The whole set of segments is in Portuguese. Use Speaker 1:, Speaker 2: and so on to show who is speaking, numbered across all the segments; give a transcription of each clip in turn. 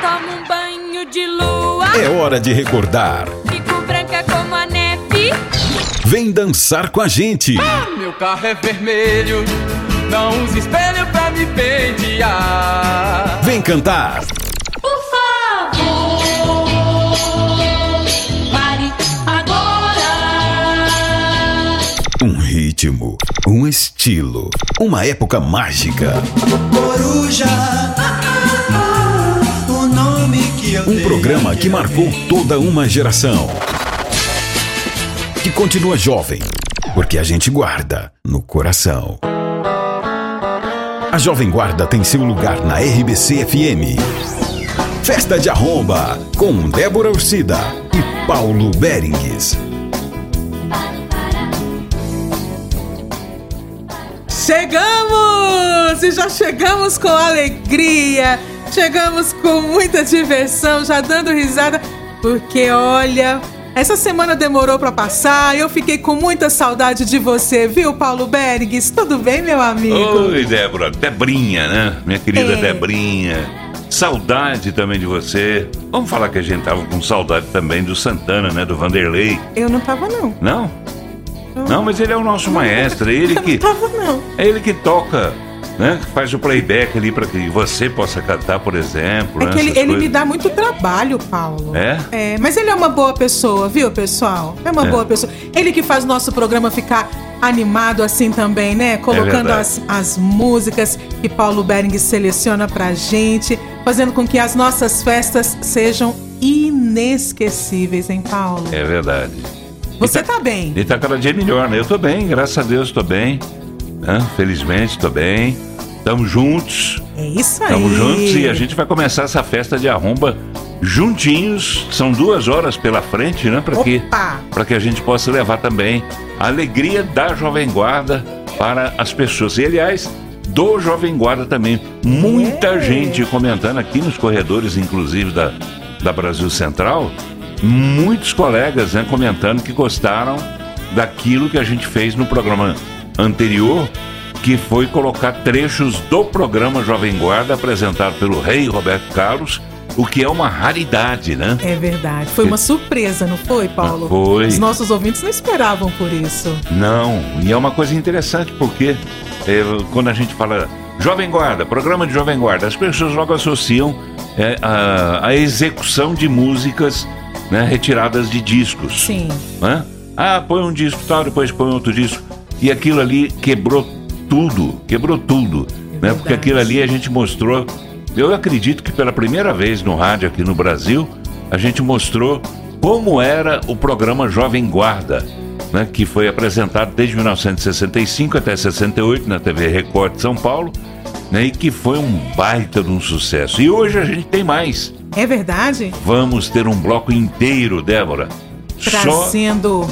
Speaker 1: tomo um banho de lua.
Speaker 2: É hora de recordar.
Speaker 1: Fico branca como a neve.
Speaker 2: Vem dançar com a gente.
Speaker 3: Meu carro é vermelho, não use espelho pra me pentear.
Speaker 2: Vem cantar.
Speaker 4: Por favor, pare agora.
Speaker 2: Um ritmo, um estilo, uma época mágica.
Speaker 5: Coruja, que eu
Speaker 2: Um programa que marcou toda uma geração. Que continua jovem, porque a gente guarda no coração. A Jovem Guarda tem seu lugar na RBC FM. Festa de Arromba, com Débora Ursida e Paulo Berengues.
Speaker 6: Chegamos! E já chegamos com alegria, chegamos com muita diversão, já dando risada, porque olha, essa semana demorou pra passar, eu fiquei com muita saudade de você, viu, Paulo Bergs? Tudo bem, meu amigo?
Speaker 7: Oi, Débora. Debrinha, né? Minha querida
Speaker 6: É.
Speaker 7: Debrinha. Saudade também de você. Vamos falar que a gente tava com saudade também do Santana, né? Do Vanderlei.
Speaker 6: Eu não tava, não.
Speaker 7: Não? Não, mas ele é o nosso maestro. É ele
Speaker 6: Eu
Speaker 7: que,
Speaker 6: não tava, não.
Speaker 7: é ele que toca, né? Faz o playback ali para que você possa cantar, por exemplo.
Speaker 6: É
Speaker 7: né?
Speaker 6: que ele, ele me dá muito trabalho, Paulo.
Speaker 7: É?
Speaker 6: É, mas ele é uma boa pessoa, viu, pessoal? É uma
Speaker 7: É.
Speaker 6: boa pessoa. Ele que faz nosso programa ficar animado assim também, né? Colocando
Speaker 7: verdade.
Speaker 6: as, as músicas que Paulo Bering seleciona pra gente, fazendo com que as nossas festas sejam inesquecíveis, hein, Paulo?
Speaker 7: É verdade.
Speaker 6: Você tá bem.
Speaker 7: Ele tá cada dia melhor, né? Eu tô bem, graças a Deus tô bem. Né? Felizmente tô bem. Tamo juntos.
Speaker 6: É isso aí.
Speaker 7: Estamos juntos e a gente vai começar essa festa de arromba juntinhos. São duas horas pela frente, né? Para que, pra que a gente possa levar também a alegria da Jovem Guarda para as pessoas. E, aliás, do Jovem Guarda também. Muita
Speaker 6: É.
Speaker 7: gente comentando aqui nos corredores, inclusive da, da Brasil Central. Muitos colegas né, comentando que gostaram daquilo que a gente fez no programa anterior, que foi colocar trechos do programa Jovem Guarda apresentado pelo rei Roberto Carlos, o que é uma raridade, né?
Speaker 6: É verdade. Foi uma surpresa, não foi, Paulo?
Speaker 7: Ah, Foi.
Speaker 6: Os nossos ouvintes não esperavam por isso.
Speaker 7: Não, e é uma coisa interessante porque é, quando a gente fala Jovem Guarda, programa de Jovem Guarda, as pessoas logo associam é, a, a execução de músicas né, retiradas de discos.
Speaker 6: Sim.
Speaker 7: né? Ah, põe um disco tal, depois põe outro disco. E aquilo ali quebrou tudo, quebrou tudo. né? Porque aquilo ali a gente mostrou. Eu acredito que pela primeira vez no rádio aqui no Brasil, a gente mostrou como era o programa Jovem Guarda, né? que foi apresentado desde 1965 até 68 na TV Record de São Paulo, né? e que foi um baita de um sucesso. E hoje a gente tem mais.
Speaker 6: É verdade?
Speaker 7: Vamos ter um bloco inteiro, Débora. Só
Speaker 6: Trazendo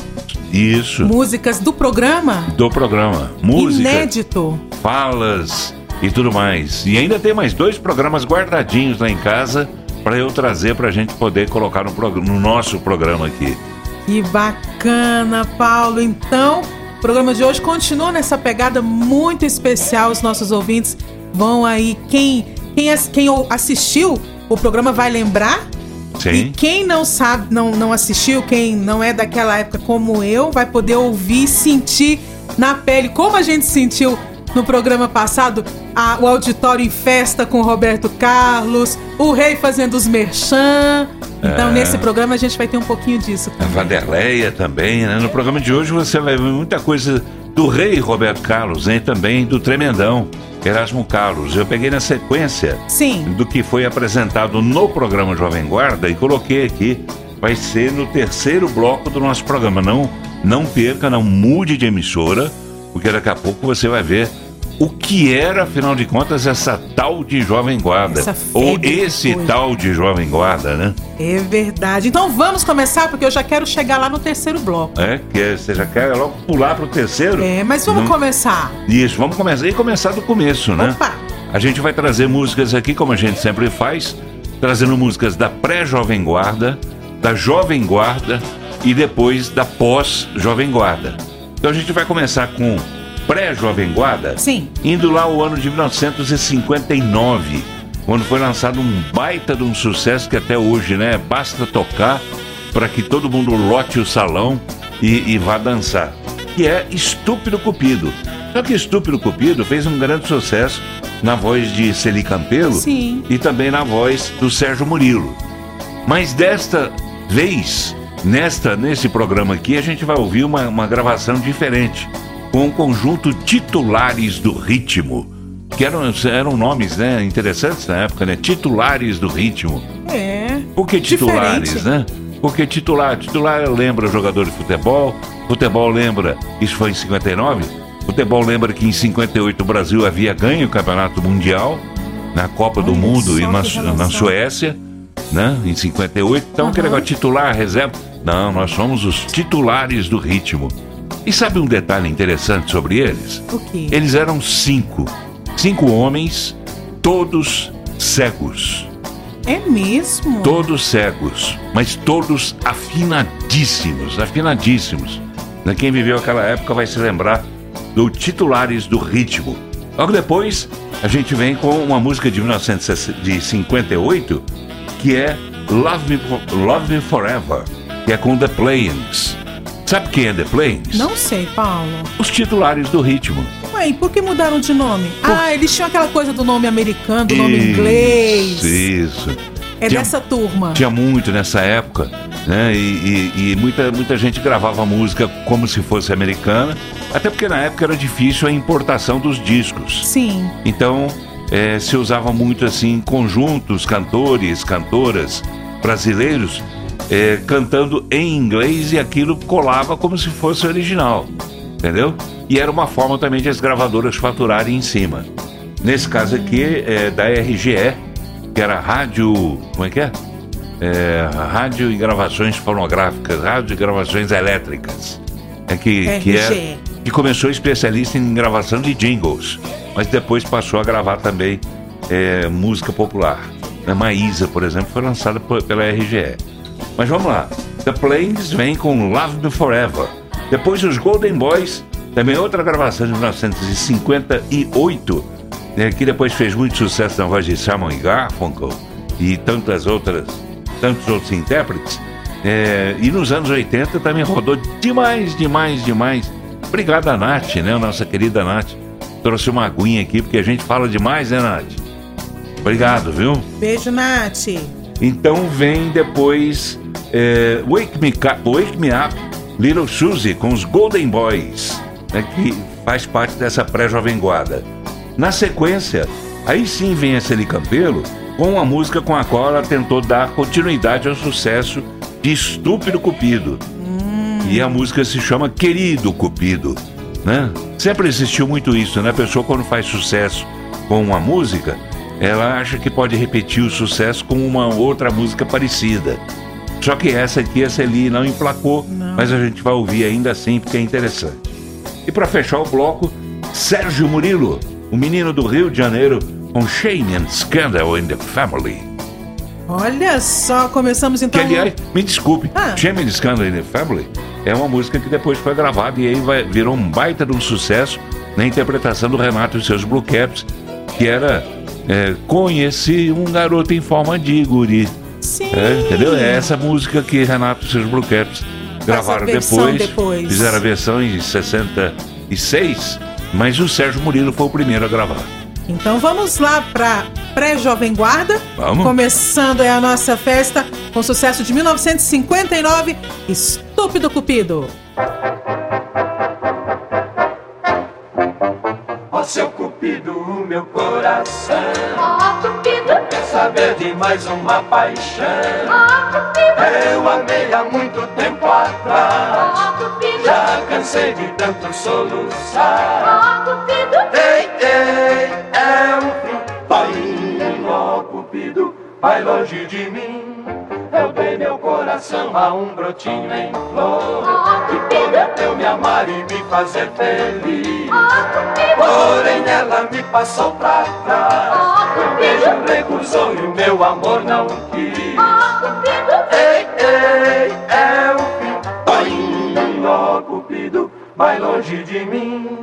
Speaker 7: isso
Speaker 6: músicas do programa.
Speaker 7: do programa. Música,
Speaker 6: Inédito.
Speaker 7: falas e tudo mais. E ainda tem mais dois programas guardadinhos lá em casa para eu trazer para a gente poder colocar no, no nosso programa aqui.
Speaker 6: Que bacana, Paulo. Então, o programa de hoje continua nessa pegada muito especial. Os nossos ouvintes vão aí. Quem, quem, quem assistiu o programa vai lembrar. E
Speaker 7: Sim.
Speaker 6: quem não sabe, não, não assistiu, quem não é daquela época como eu, vai poder ouvir e sentir na pele como a gente sentiu no programa passado a- o auditório em festa com o Roberto Carlos, o rei fazendo os merchan. Então,
Speaker 7: É.
Speaker 6: nesse programa a gente vai ter um pouquinho disso.
Speaker 7: A Vanderleia também, né? No programa de hoje você vai ver muita coisa do rei Roberto Carlos? E também do tremendão Erasmo Carlos. Eu peguei na sequência
Speaker 6: Sim.
Speaker 7: do que foi apresentado no programa Jovem Guarda e coloquei aqui. Vai ser no terceiro bloco do nosso programa. Não, não perca, não mude de emissora, porque daqui a pouco você vai ver o que era, afinal de contas, essa tal de Jovem Guarda.
Speaker 6: Essa
Speaker 7: Ou esse
Speaker 6: foi.
Speaker 7: tal de Jovem Guarda, né?
Speaker 6: É verdade. Então vamos começar, porque eu já quero chegar lá no terceiro bloco.
Speaker 7: É, que você já quer logo pular pro terceiro?
Speaker 6: É, mas vamos
Speaker 7: Não-
Speaker 6: começar.
Speaker 7: Isso, vamos começar e começar do começo, né?
Speaker 6: Opa!
Speaker 7: A gente vai trazer músicas aqui, como a gente sempre faz, trazendo músicas da pré-Jovem Guarda, da Jovem Guarda e depois da pós-Jovem Guarda. Então a gente vai começar com pré-Jovem Guarda,
Speaker 6: Sim.
Speaker 7: indo lá o ano de 1959. quando foi lançado um baita de um sucesso que até hoje, né? Basta tocar para que todo mundo lote o salão e, e vá dançar. Que é Estúpido Cupido. Só que Estúpido Cupido fez um grande sucesso na voz de Celi Campelo
Speaker 6: Sim.
Speaker 7: e também na voz do Sérgio Murilo. Mas desta vez, nesta nesse programa aqui, a gente vai ouvir uma, uma gravação diferente, com o conjunto Titulares do Ritmo, que eram, eram nomes né, interessantes na época, né? Titulares do Ritmo.
Speaker 6: É.
Speaker 7: Por que titulares,
Speaker 6: Diferente.
Speaker 7: né? Porque titular, titular lembra jogador de futebol, futebol lembra, isso foi em 59, futebol lembra que em 58 o Brasil havia ganho o Campeonato Mundial, na Copa do
Speaker 6: Olha
Speaker 7: Mundo e na,
Speaker 6: que
Speaker 7: na. Suécia, né? Em 58. Então, aquele negócio titular, reserva. Não, nós somos os titulares do ritmo. E sabe um detalhe interessante sobre eles?
Speaker 6: O quê?
Speaker 7: Eles eram cinco. Cinco homens, todos cegos.
Speaker 6: É mesmo?
Speaker 7: Todos cegos, mas todos afinadíssimos, afinadíssimos. Né, Quem viveu aquela época vai se lembrar do Titulares do Ritmo. Logo depois, a gente vem com uma música de 1958, que é Love Me, Love Me Forever, que é com The Playings. Sabe quem é The Playings?
Speaker 6: Não sei, Paulo.
Speaker 7: Os titulares do ritmo.
Speaker 6: Ué, e por que mudaram de nome? Ah, eles tinham aquela coisa do nome americano, do nome
Speaker 7: Isso,
Speaker 6: inglês.
Speaker 7: Isso.
Speaker 6: É
Speaker 7: Tinha-
Speaker 6: dessa turma.
Speaker 7: Tinha muito nessa época, né? E, e- e muita, muita gente gravava música como se fosse americana, até porque na época era difícil a importação dos discos.
Speaker 6: Sim.
Speaker 7: Então eh, se usava muito assim conjuntos, cantores, cantoras brasileiros eh, cantando em inglês e aquilo colava como se fosse original, entendeu? E era uma forma também de as gravadoras faturarem em cima. Nesse caso aqui é da RGE, que era rádio, como é que é? É, rádio e gravações fonográficas, rádio e gravações elétricas. É que, que é que começou especialista em gravação de jingles, mas depois passou a gravar também é, música popular. A Maísa, por exemplo, foi lançada pela RGE. Mas vamos lá. The Plains vem com Love Me Forever. Depois os Golden Boys, também outra gravação de 1958, né, que depois fez muito sucesso na voz de Simon Garfunkel e tantas outras, tantos outros intérpretes. É, e nos anos 80 também rodou demais, demais, demais. Obrigado a Nath, né? Nossa querida Nath. Trouxe uma aguinha aqui, porque a gente fala demais, né, Nath? Obrigado, viu?
Speaker 6: Beijo, Nath.
Speaker 7: Então vem depois é, Wake, Me Up, Wake Me Up, Little Suzy com os Golden Boys, né, que faz parte dessa pré-jovem guarda. Na sequência, aí sim vem a Celi Campelo com a música com a qual ela tentou dar continuidade ao sucesso de Estúpido Cupido. E a música se chama Querido Cupido, né? Sempre existiu muito isso, né? A pessoa quando faz sucesso com uma música, ela acha que pode repetir o sucesso com uma outra música parecida. Só que essa aqui, a Celi não emplacou, mas a gente vai ouvir ainda assim porque é interessante. E para fechar o bloco, Sérgio Murilo, o menino do Rio de Janeiro, com Shame and Scandal in the Family.
Speaker 6: Olha só, começamos então.
Speaker 7: Que, aliás, me desculpe,
Speaker 6: Ah.
Speaker 7: Shame and Scandal in the Family é uma música que depois foi gravada e aí vai- virou um baita de um sucesso na interpretação do Renato e seus Blue Caps, que era é, Conheci um garoto em forma de guri.
Speaker 6: Sim.
Speaker 7: É, entendeu? É essa música que Renato e seus Blue Caps gravaram depois,
Speaker 6: depois.
Speaker 7: Fizeram a versão em 66, mas o Sérgio Murilo foi o primeiro a gravar.
Speaker 6: Então vamos lá para pré-jovem guarda.
Speaker 7: Vamos.
Speaker 6: Começando a nossa festa com sucesso de 1959, Estúpido Cupido.
Speaker 5: Cupido, o meu coração.
Speaker 4: Ó, Cupido,
Speaker 5: Quer saber de mais uma paixão.
Speaker 4: Ó, Cupido,
Speaker 5: Eu amei há muito tempo atrás.
Speaker 4: Ó, Cupido,
Speaker 5: Já cansei de tanto soluçar
Speaker 4: ó, Cupido,
Speaker 5: Ei, ei, é o fim. Vai, ó cupido, vai longe de mim Eu dei meu coração a um brotinho em flor.
Speaker 4: Ó,
Speaker 5: Que
Speaker 4: Cupido,
Speaker 5: prometeu me amar e me fazer feliz.
Speaker 4: Cupido,
Speaker 5: Porém ela me passou pra trás.
Speaker 4: Ó,
Speaker 5: Meu beijo recusou e o meu amor não quis. Ei, ei, é o fim. Ó cupido, vai longe de mim.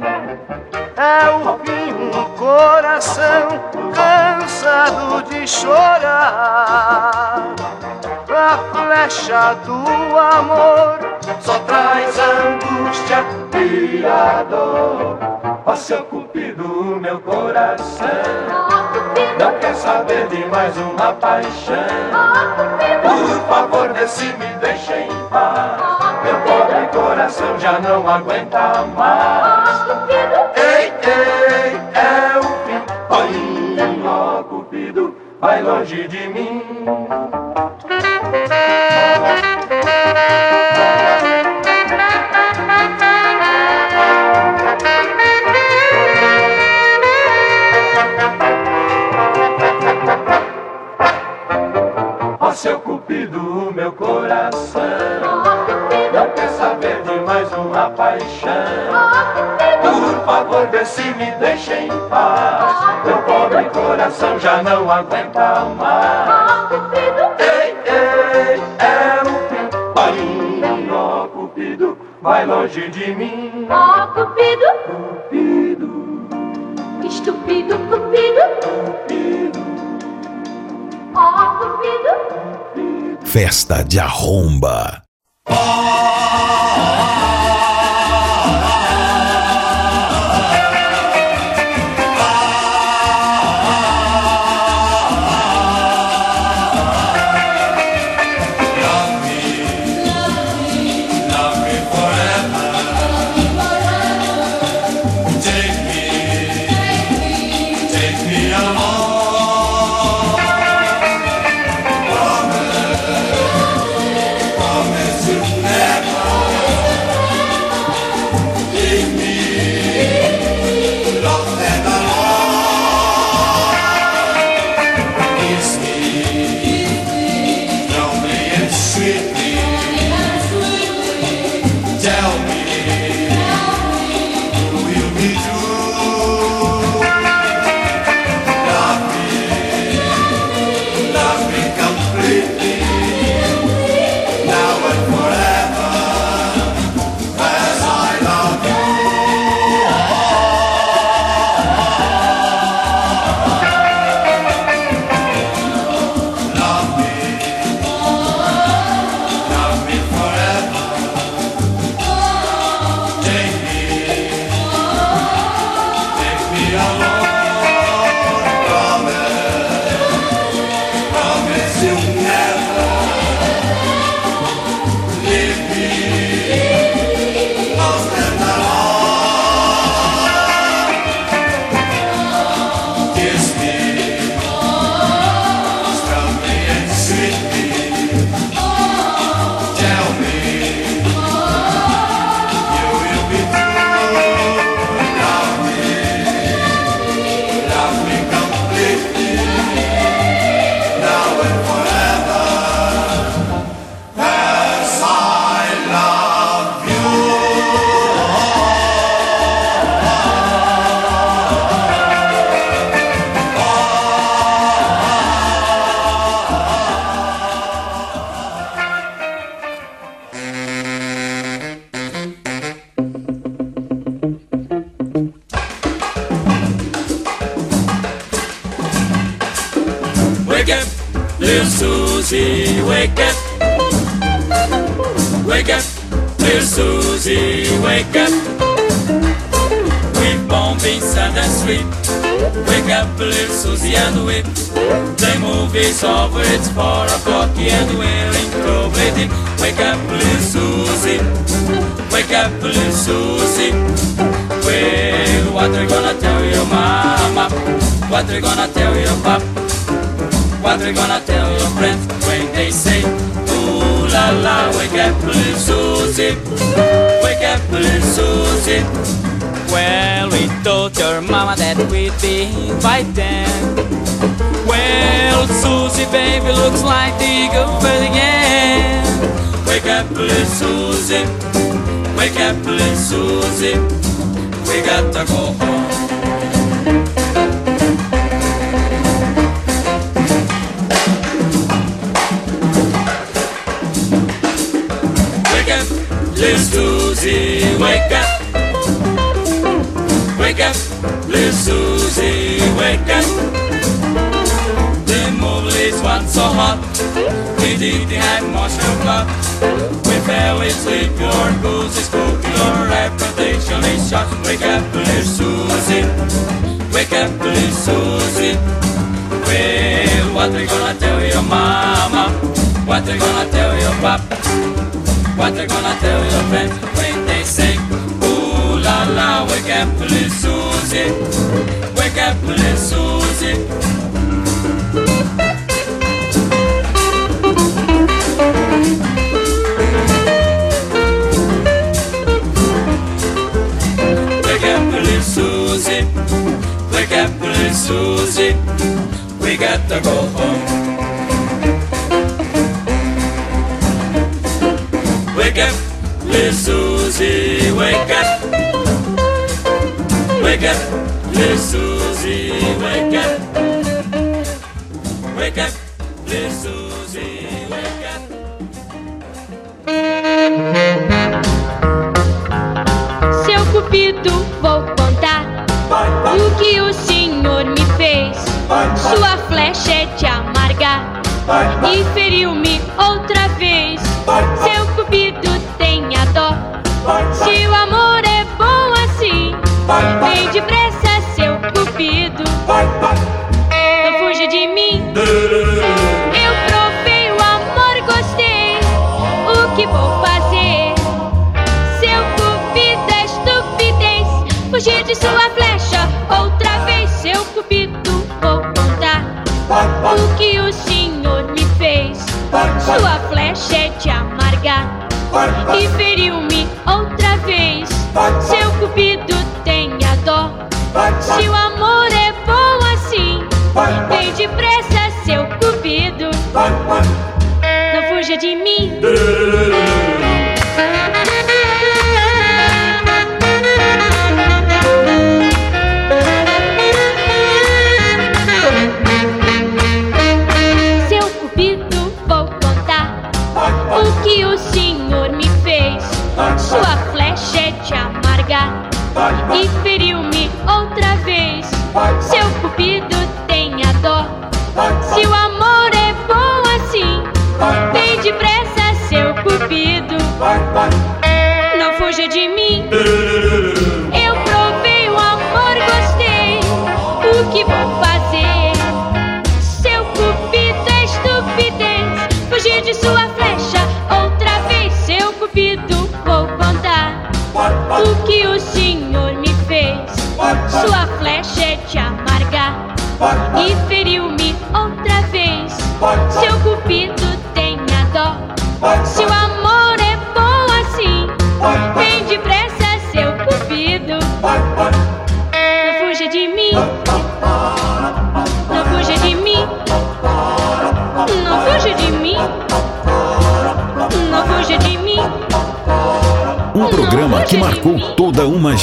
Speaker 5: É o fim, um coração cansado de chorar. A flecha do amor só traz angústia e a dor. Ó seu cupido, meu coração não quer saber de mais uma paixão. Por favor, se me deixa em paz. Meu pobre coração já não aguenta mais. Ei, ei, vai longe de mim. Ó seu Cupido, meu coração Não quer saber de mais uma paixão Por favor, vê se me deixa em paz. Meu pobre coração já não aguenta mais. Ei, ei, é o fim. Vai, ó Cupido, vai longe de mim.
Speaker 4: Ó Cupido,
Speaker 5: Cupido,
Speaker 4: estúpido Cupido,
Speaker 5: Cupido
Speaker 4: ó Cupido.
Speaker 2: Festa de arromba.
Speaker 8: Wake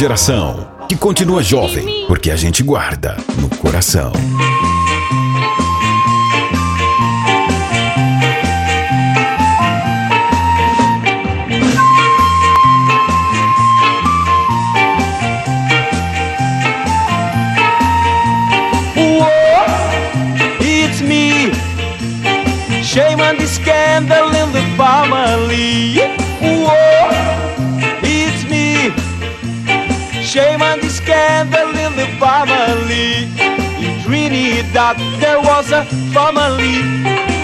Speaker 2: geração que continua jovem, porque a gente guarda no coração.
Speaker 9: Shame on the scandal in the family. that there was a family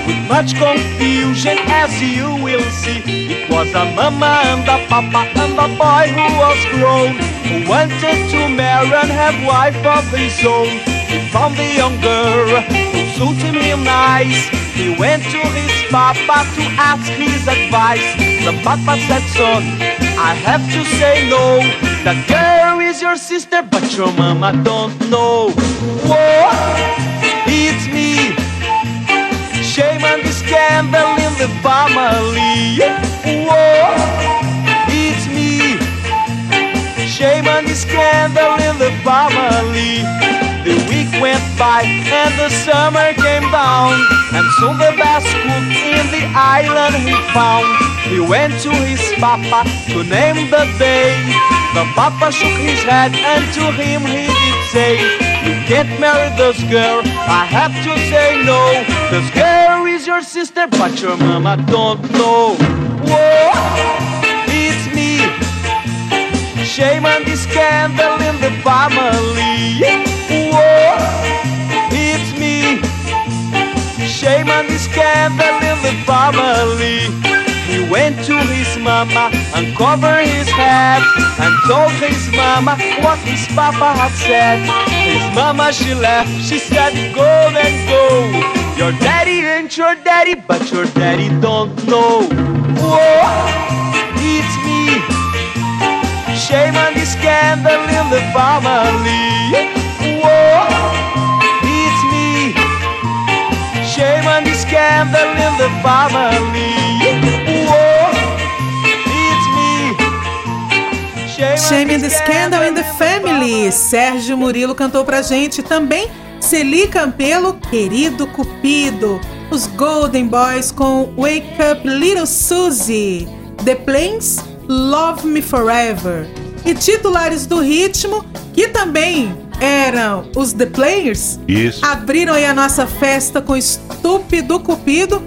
Speaker 9: with much confusion, as you will see. It was a mama and a papa and a boy who was grown, who wanted to marry and have wife of his own. He found the young girl who suited him nice. He went to his papa to ask his advice. The papa said, son, I have to say no. The girl is your sister, but your mama don't know. Whoa! it's me. Shame on the scandal in the family. Whoa, it's me. Shame on the scandal in the family. The week went by and the summer came down, and so the best cook in the island he found. He went to his papa to name the day. The papa shook his head and to him he did say, You can't marry this girl, I have to say no. The girl is your sister, but your mama don't know. Whoa, it's me. Shame and the scandal in the family. Whoa, it's me. Shame and the scandal in the family. Went to his mama, uncovered his head, and told his mama what his papa had said. His mama, she laughed, she said, Go then go. Your daddy ain't your daddy, but your daddy don't know. Whoa, it's me. Shame on the scandal in the family. Whoa, it's me. Shame on the scandal in the family.
Speaker 6: Shame in the Scandal in the Family. Sérgio Murilo cantou pra gente também. Celi Campelo, Querido Cupido. Os Golden Boys com Wake Up Little Susie. The Plains, Love Me Forever. E titulares do ritmo, que também eram os The Players,
Speaker 7: Isso.
Speaker 6: abriram aí a nossa festa com Estúpido Cupido.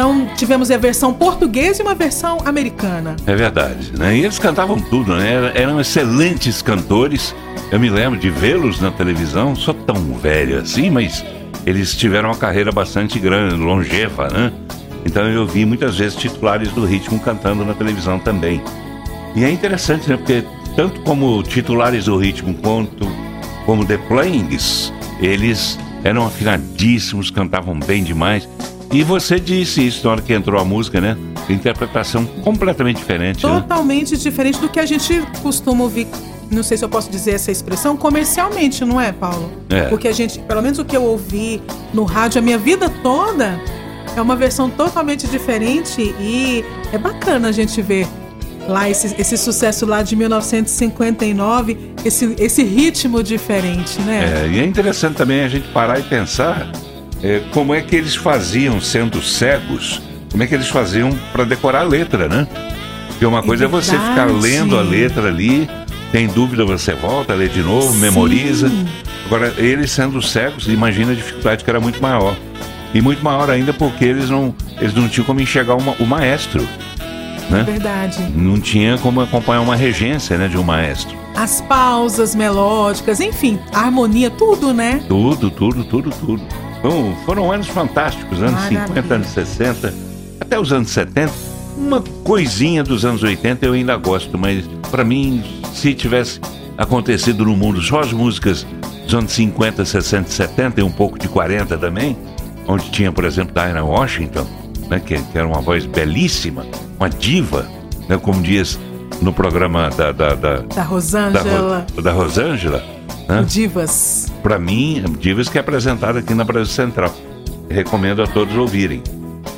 Speaker 6: Então tivemos a versão portuguesa e uma versão americana.
Speaker 7: É verdade, né? E eles cantavam tudo, né? Era- Eram excelentes cantores. Eu me lembro de vê-los na televisão, sou tão velho assim, mas eles tiveram uma carreira bastante grande, longeva, né? Então eu vi muitas vezes titulares do ritmo cantando na televisão também. E é interessante, né? Porque tanto como titulares do ritmo quanto como The Plains, eles eram afinadíssimos, cantavam bem demais. E você disse isso na hora que entrou a música, né? Interpretação completamente diferente, né?
Speaker 6: Totalmente diferente do que a gente costuma ouvir. Não sei se eu posso dizer essa expressão comercialmente, não é, Paulo?
Speaker 7: É.
Speaker 6: Porque a gente, pelo menos o que eu ouvi no rádio a minha vida toda, é uma versão totalmente diferente e é bacana a gente ver lá esse, esse sucesso lá de 1959, esse, esse ritmo diferente, né?
Speaker 7: É, e é interessante também a gente parar e pensar é, como é que eles faziam, sendo cegos, como é que eles faziam para decorar a letra, né? Porque uma coisa é você ficar lendo a letra ali, tem dúvida, você volta, lê de novo,
Speaker 6: Sim.
Speaker 7: memoriza. Agora, eles sendo cegos, imagina a dificuldade que era muito maior. E muito maior ainda porque eles não, eles não tinham como enxergar uma- o maestro. Né?
Speaker 6: Verdade.
Speaker 7: Não tinha como acompanhar uma regência né, de um maestro.
Speaker 6: As pausas melódicas, enfim, a harmonia, tudo, né?
Speaker 7: Tudo, tudo, tudo, tudo. Então, foram anos fantásticos, anos
Speaker 6: Maravilha.
Speaker 7: 50, anos 60, até os anos 70. Uma coisinha dos anos 80 eu ainda gosto, mas pra mim, se tivesse acontecido no mundo só as músicas dos anos 50, 60 e 70 e um pouco de 40 também, onde tinha, por exemplo, Diana Washington, né, que, que era uma voz belíssima, uma diva, né, como diz no programa da, da, da,
Speaker 6: Da
Speaker 7: da,
Speaker 6: Rosângela,
Speaker 7: Ro- da Rosângela, né?
Speaker 6: Divas.
Speaker 7: Pra mim, Divas que é apresentada aqui na Brasil Central. Recomendo a todos ouvirem.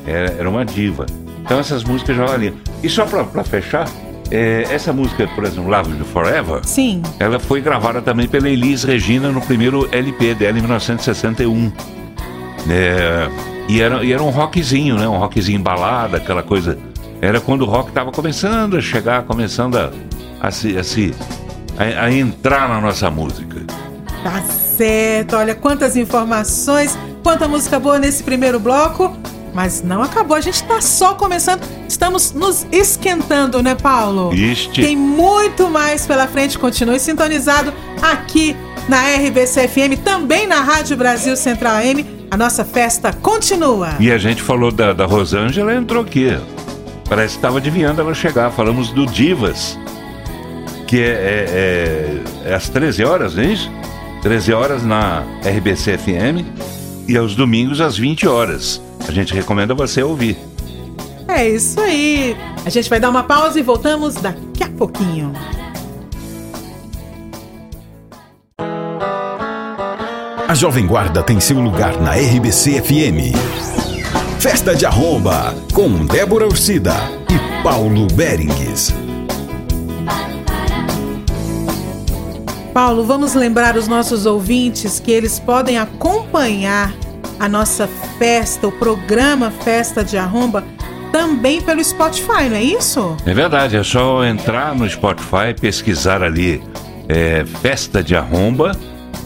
Speaker 7: Era, era uma diva. Então essas músicas já valiam. E só pra, pra fechar, é, essa música, por exemplo, Love You Forever,
Speaker 6: Sim,
Speaker 7: ela foi gravada também pela Elis Regina no primeiro LP dela em 1961. É, e, era, e era um rockzinho, né? Um rockzinho balada, aquela coisa. Era quando o rock estava começando a chegar, começando a, a, se, a, se- a- a entrar na nossa música.
Speaker 6: tá certo. Olha quantas informações, quanta música boa nesse primeiro bloco. Mas não acabou, a gente tá só começando. Estamos nos esquentando, né, Paulo?
Speaker 7: Este.
Speaker 6: Tem muito mais pela frente. Continue sintonizado aqui na RBC FM, também na Rádio Brasil Central AM. A nossa festa continua.
Speaker 7: E a gente falou da, da Rosângela, ela entrou aqui. Parece que estava adivinhando ela chegar. Falamos do Divas, que é, é- é- é às 13 horas, não é isso? 13 horas na RBC FM e aos domingos às 20 horas. A gente recomenda você ouvir.
Speaker 6: É isso aí. A gente vai dar uma pausa e voltamos daqui a pouquinho.
Speaker 2: A Jovem Guarda tem seu lugar na RBC FM. Festa de Arromba, com Débora Ursida e Paulo Berengues.
Speaker 6: Paulo, vamos lembrar os nossos ouvintes que eles podem acompanhar a nossa festa, o programa Festa de Arromba, também pelo Spotify, não é isso?
Speaker 7: É verdade, é só entrar no Spotify, pesquisar ali é, Festa de Arromba.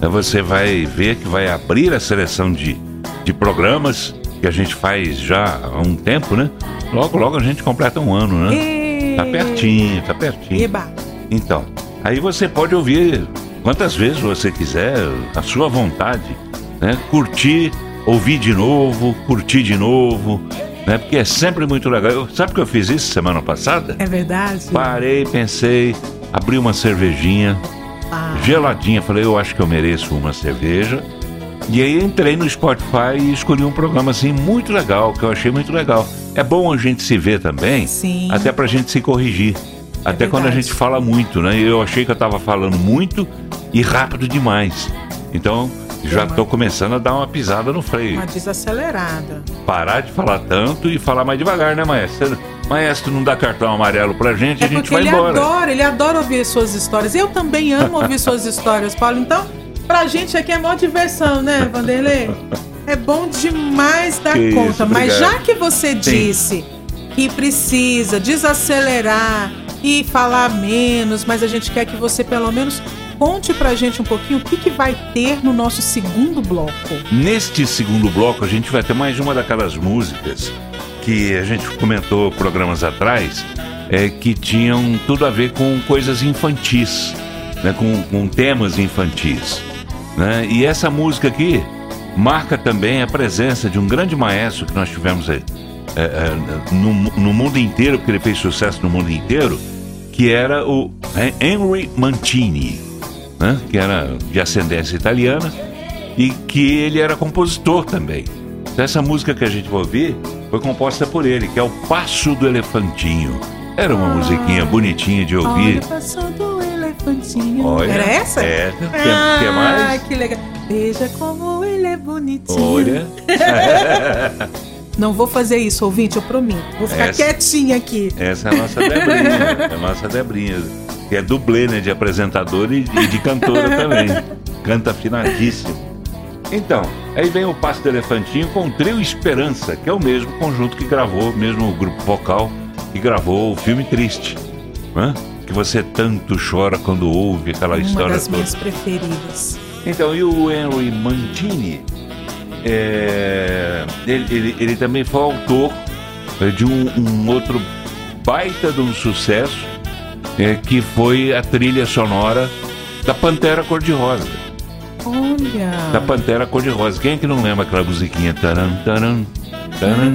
Speaker 7: Você vai ver que vai abrir a seleção de, de programas que que a gente faz já há um tempo, né? Logo, logo a gente completa um ano, né?
Speaker 6: E...
Speaker 7: Tá pertinho, tá pertinho.
Speaker 6: Eba.
Speaker 7: Então, aí você pode ouvir quantas vezes você quiser, a sua vontade, né? Curtir, ouvir de novo, curtir de novo, né? Porque é sempre muito legal. Eu, sabe que eu fiz isso semana passada?
Speaker 6: É verdade?
Speaker 7: Parei, pensei, abri uma cervejinha,
Speaker 6: Ah,
Speaker 7: geladinha, falei, eu acho que eu mereço uma cerveja. E aí entrei no Spotify e escolhi um programa assim muito legal, que eu achei muito legal. É bom a gente se ver também,
Speaker 6: Sim.
Speaker 7: até pra gente se corrigir. Até quando a gente fala muito, né? Eu achei que eu tava falando muito e rápido demais. Então, já tô começando a dar uma pisada no freio.
Speaker 6: uma desacelerada.
Speaker 7: Parar de falar tanto e falar mais devagar, né, maestro? Maestro, não dá cartão amarelo pra gente,
Speaker 6: É
Speaker 7: a gente vai
Speaker 6: ele
Speaker 7: embora.
Speaker 6: adora, ele adora ouvir suas histórias. Eu também amo ouvir suas histórias, Paulo. Então, pra gente aqui é maior diversão, né, Vanderlei? É bom demais dar
Speaker 7: Que
Speaker 6: conta.
Speaker 7: isso,
Speaker 6: Mas já que você disse que precisa desacelerar e falar menos, mas a gente quer que você pelo menos conte pra gente um pouquinho o que, que vai ter no nosso segundo bloco.
Speaker 7: Neste segundo bloco, a gente vai ter mais uma daquelas músicas que a gente comentou programas atrás, é, que tinham tudo a ver com coisas infantis, né, com, com temas infantis. Né? E essa música aqui marca também a presença de um grande maestro que nós tivemos é, é, é, no, no mundo inteiro, porque ele fez sucesso no mundo inteiro, que era o Henry Mancini, né? que era de ascendência italiana e que ele era compositor também. Então, essa música que a gente vai ouvir foi composta por ele, que é o Passo do Elefantinho. Era uma musiquinha bonitinha de ouvir.
Speaker 6: Olha, passando o elefantinho.
Speaker 7: Olha,
Speaker 6: Era essa?
Speaker 7: é. Quer-
Speaker 6: ah,
Speaker 7: quer mais?
Speaker 6: que legal. Veja como ele é bonitinho.
Speaker 7: Olha,
Speaker 6: Não vou fazer isso, ouvinte, eu prometo. Vou ficar
Speaker 7: Essa-
Speaker 6: quietinha aqui.
Speaker 7: essa é a nossa Debrinha, a nossa Debrinha, que é dublê, né, de apresentadora e e de cantora também. Canta afinadíssimo. Então, aí vem o Passo do Elefantinho com o Trio Esperança, que é o mesmo conjunto que gravou, mesmo grupo vocal que gravou o filme Triste, né? que você tanto chora quando ouve aquela
Speaker 6: Uma
Speaker 7: história
Speaker 6: das
Speaker 7: toda.
Speaker 6: minhas preferidas.
Speaker 7: Então, e o Henry Mancini, é, ele, ele- ele também foi autor é, de um, um outro baita de um sucesso, é, que foi a trilha sonora da Pantera Cor-de-Rosa.
Speaker 6: Olha.
Speaker 7: Da Pantera Cor-de-Rosa. Quem é que não lembra aquela musiquinha? Taran, taran, taran.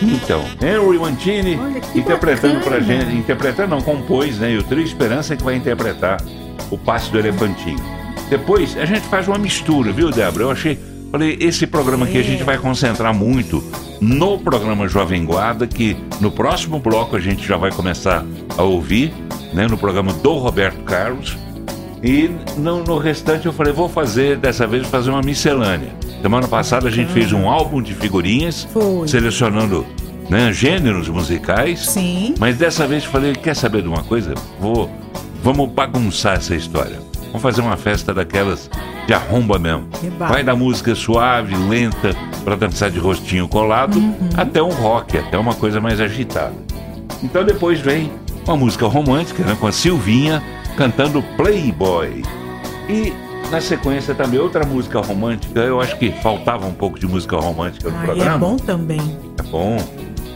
Speaker 7: Então, Henry Mancini
Speaker 6: Olha, que
Speaker 7: interpretando pra
Speaker 6: bacana.
Speaker 7: gente, interpretando não, compôs, né? E o Trio Esperança é que vai interpretar o Passo do Elefantinho. Depois a gente faz uma mistura, viu, Débora? Eu achei, falei, esse programa aqui a gente vai concentrar muito no programa Jovem Guarda, que no próximo bloco a gente já vai começar a ouvir, né? No programa do Roberto Carlos. E no, no restante eu falei, vou fazer, dessa vez, fazer uma miscelânea. Semana passada a gente fez um álbum de figurinhas,
Speaker 6: Foi.
Speaker 7: selecionando né, gêneros musicais.
Speaker 6: Sim.
Speaker 7: Mas dessa vez eu falei, quer saber de uma coisa? Vou, vamos bagunçar essa história. Vamos fazer uma festa daquelas de arromba mesmo. Vai da música suave, lenta, para dançar de rostinho colado, até um rock, até uma coisa mais agitada. Então depois vem uma música romântica, né, com a Silvinha cantando Playboy. E na sequência também outra música romântica. Eu acho que faltava um pouco de música romântica no
Speaker 6: Aí
Speaker 7: programa.
Speaker 6: é bom também.
Speaker 7: É bom.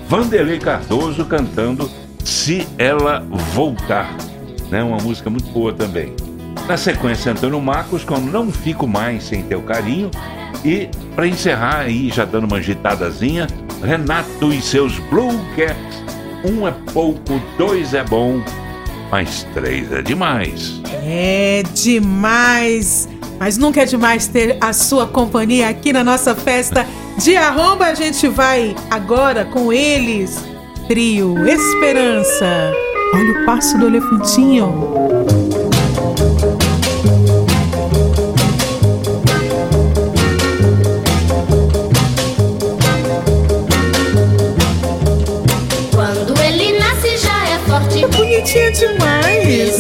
Speaker 7: Vanderlei Cardoso cantando Se Ela Voltar. Né? Uma música muito boa também. Na sequência, Antônio Marcos com Não Fico Mais Sem Teu Carinho. E, para encerrar aí, já dando uma agitadazinha, Renato e seus Blue Caps. Um é pouco, dois é bom, mas três é demais.
Speaker 6: É demais. Mas nunca é demais ter a sua companhia aqui na nossa festa de arromba. A gente vai agora com eles. Trio Esperança. Olha o passo do elefantinho.
Speaker 10: Forte.
Speaker 6: Bonitinha demais.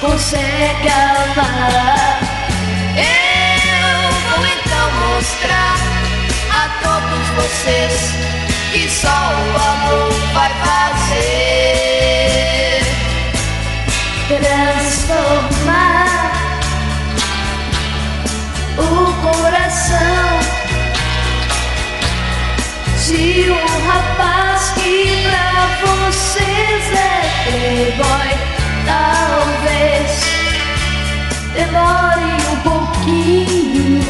Speaker 11: Consegue amar.
Speaker 12: Eu vou então mostrar a todos vocês que só o amor vai fazer.
Speaker 11: Transformar o coração de um rapaz que pra vocês é playboy. Talvez demore um pouquinho,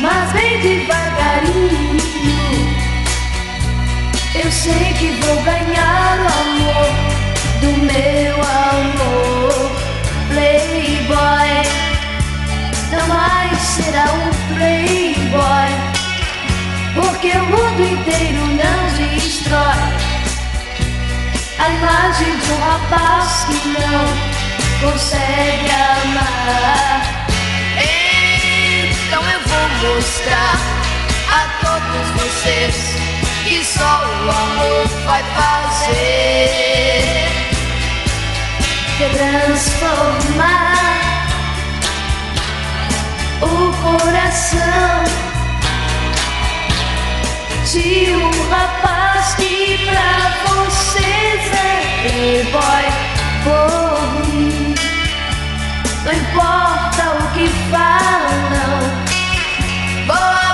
Speaker 11: mas bem devagarinho. Eu sei que vou ganhar o amor do meu amor, playboy. Não mais será um playboy, porque o mundo inteiro não destrói a imagem de um rapaz que não consegue amar.
Speaker 12: Então eu vou mostrar a todos vocês que só o amor vai fazer.
Speaker 11: Transformar o coração de um rapaz que pra vocês é playboy por mim. Não importa o que falam,
Speaker 12: Vou amá-lo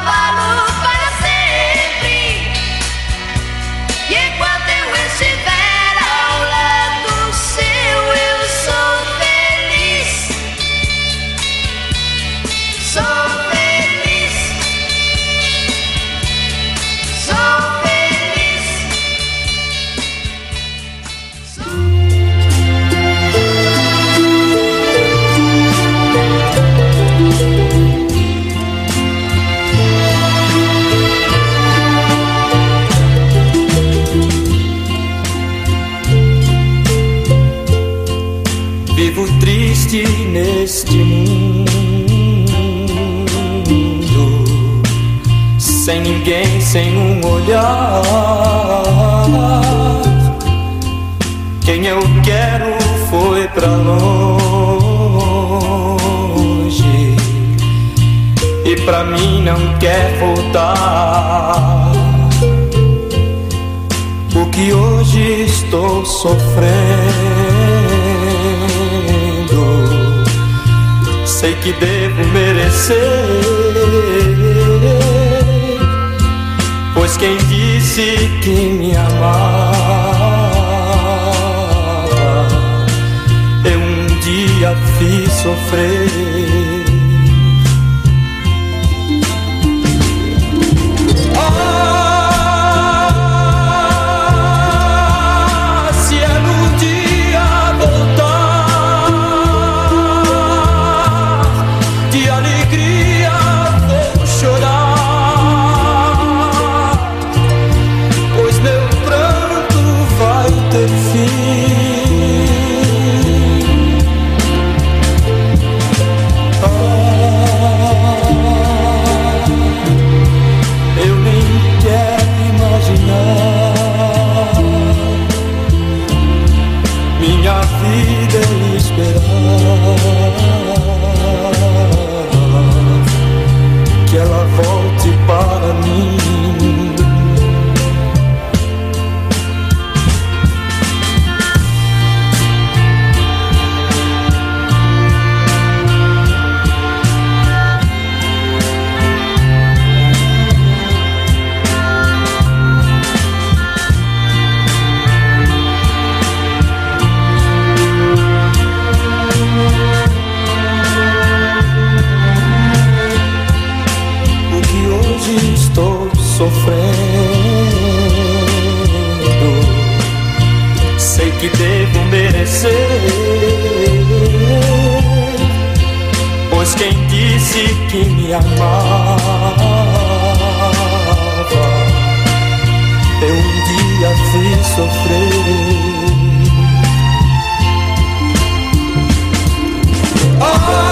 Speaker 9: sem um olhar. Quem eu quero foi pra longe e pra mim não quer voltar. O que hoje estou sofrendo, sei que devo merecer. Pois quem disse que me amava, eu um dia fiz sofrer. Merecer, pois quem disse que me amava, eu um dia fiz sofrer. Ah,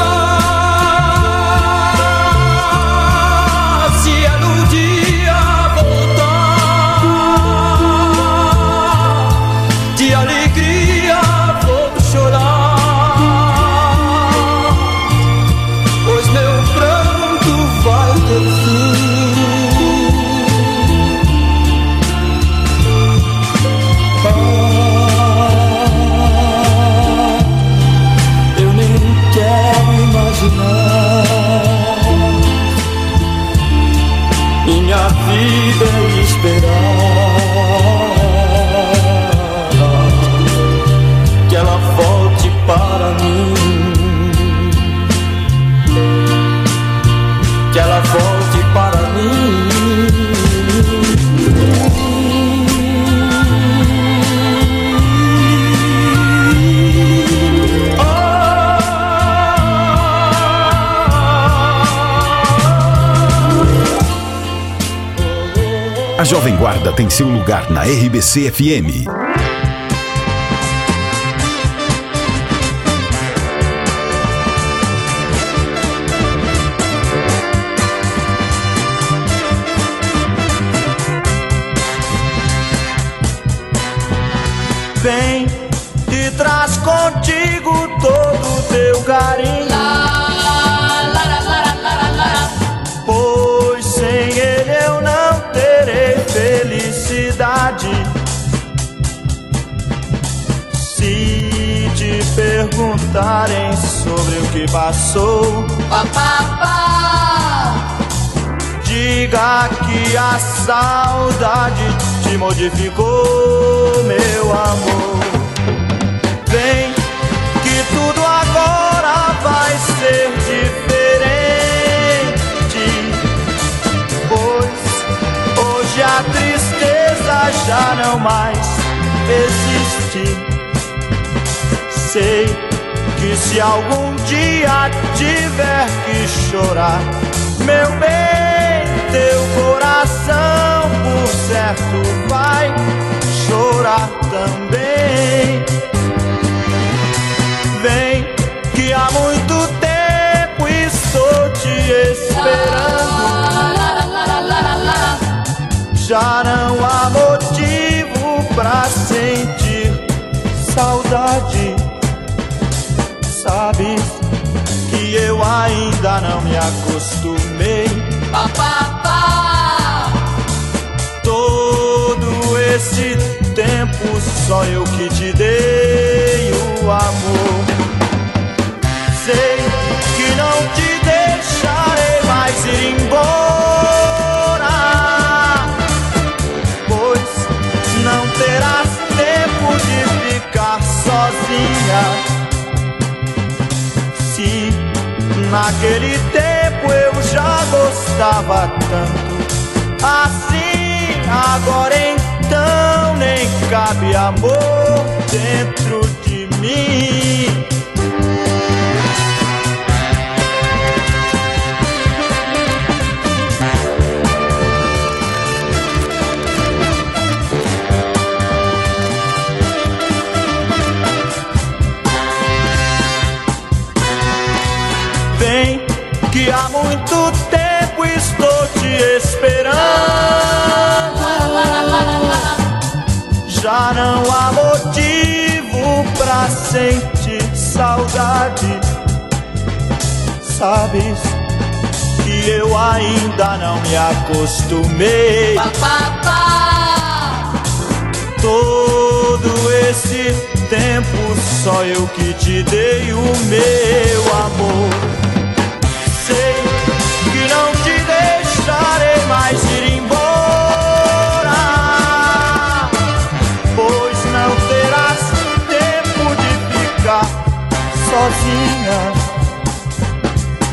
Speaker 2: A Jovem Guarda tem seu lugar na RBC FM.
Speaker 9: Perguntarem sobre o que passou, diga que a saudade te modificou, meu amor. Vem que tudo agora vai ser diferente. Pois hoje a tristeza já não mais existe. Sei que se algum dia tiver que chorar, meu bem, teu coração por certo vai chorar também. Vem que há muito tempo estou te esperando. Já não há motivo pra sentir saudade. Ainda não me acostumei. Todo esse tempo só eu que te dei o amor.
Speaker 13: Naquele tempo eu já gostava tanto. Assim, agora então nem cabe amor dentro de mim. Há muito tempo estou te esperando. Já não há motivo pra sentir saudade. Sabes que eu ainda não me acostumei. Todo esse tempo só eu que te dei o meu amor sei que não te deixarei mais ir embora, pois não terás tempo de ficar sozinha.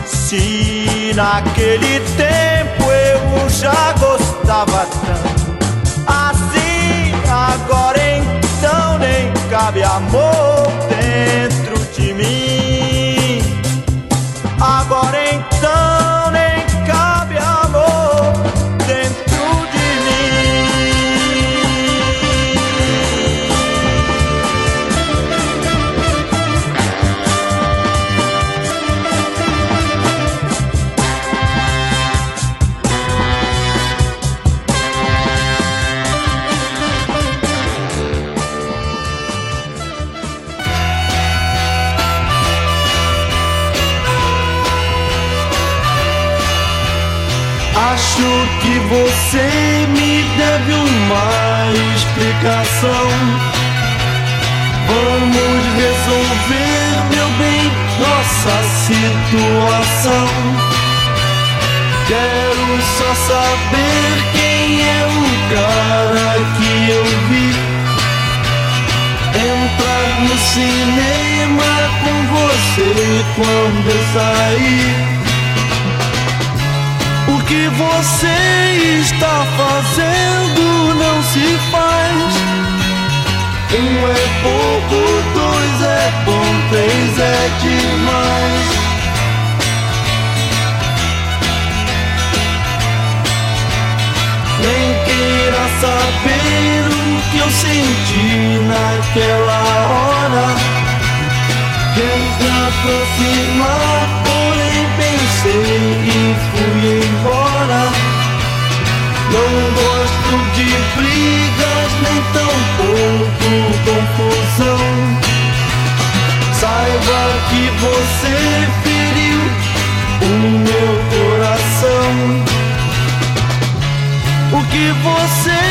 Speaker 13: Se naquele tempo eu já gostava tanto, assim agora então nem cabe amor dentro de mim. Uma explicação. Vamos resolver, meu bem, nossa situação. Quero só saber quem é o cara que eu vi entrar no cinema com você quando eu sair que você está fazendo não se faz. Um é pouco, dois é bom, três é demais. Nem queira saber o que eu senti naquela hora. Quer se aproximar, pensei e fui embora. Não gosto de brigas, nem tampouco confusão. Saiba que você feriu o meu coração. O que você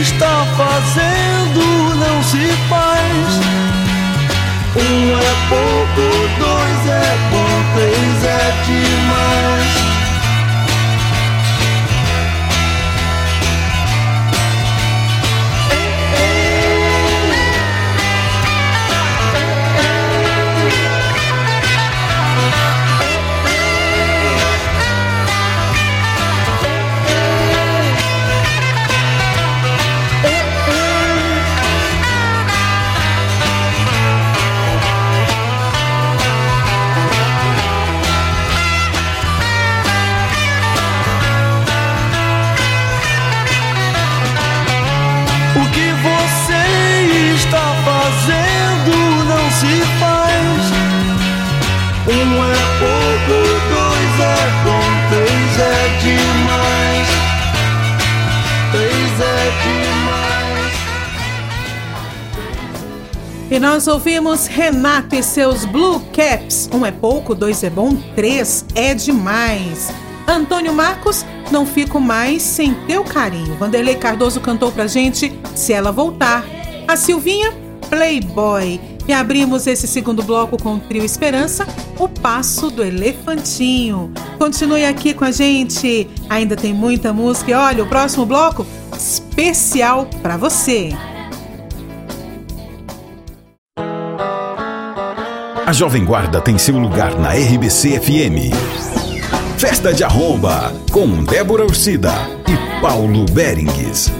Speaker 13: está fazendo não se faz. Um é pouco, dois é bom, três é demais.
Speaker 6: E nós ouvimos Renato e seus Blue Caps. Um é pouco, dois é bom, três é demais. Antônio Marcos, não fico mais sem teu carinho. Vanderlei Cardoso cantou pra gente Se Ela Voltar. A Silvinha, Playboy. E abrimos esse segundo bloco com o trio Esperança, o Passo do Elefantinho. Continue aqui com a gente, ainda tem muita música. E olha, o próximo bloco especial para você.
Speaker 2: A Jovem Guarda tem seu lugar na RBC FM. Festa de Arromba, com Débora Ursida e Paulo Berengues.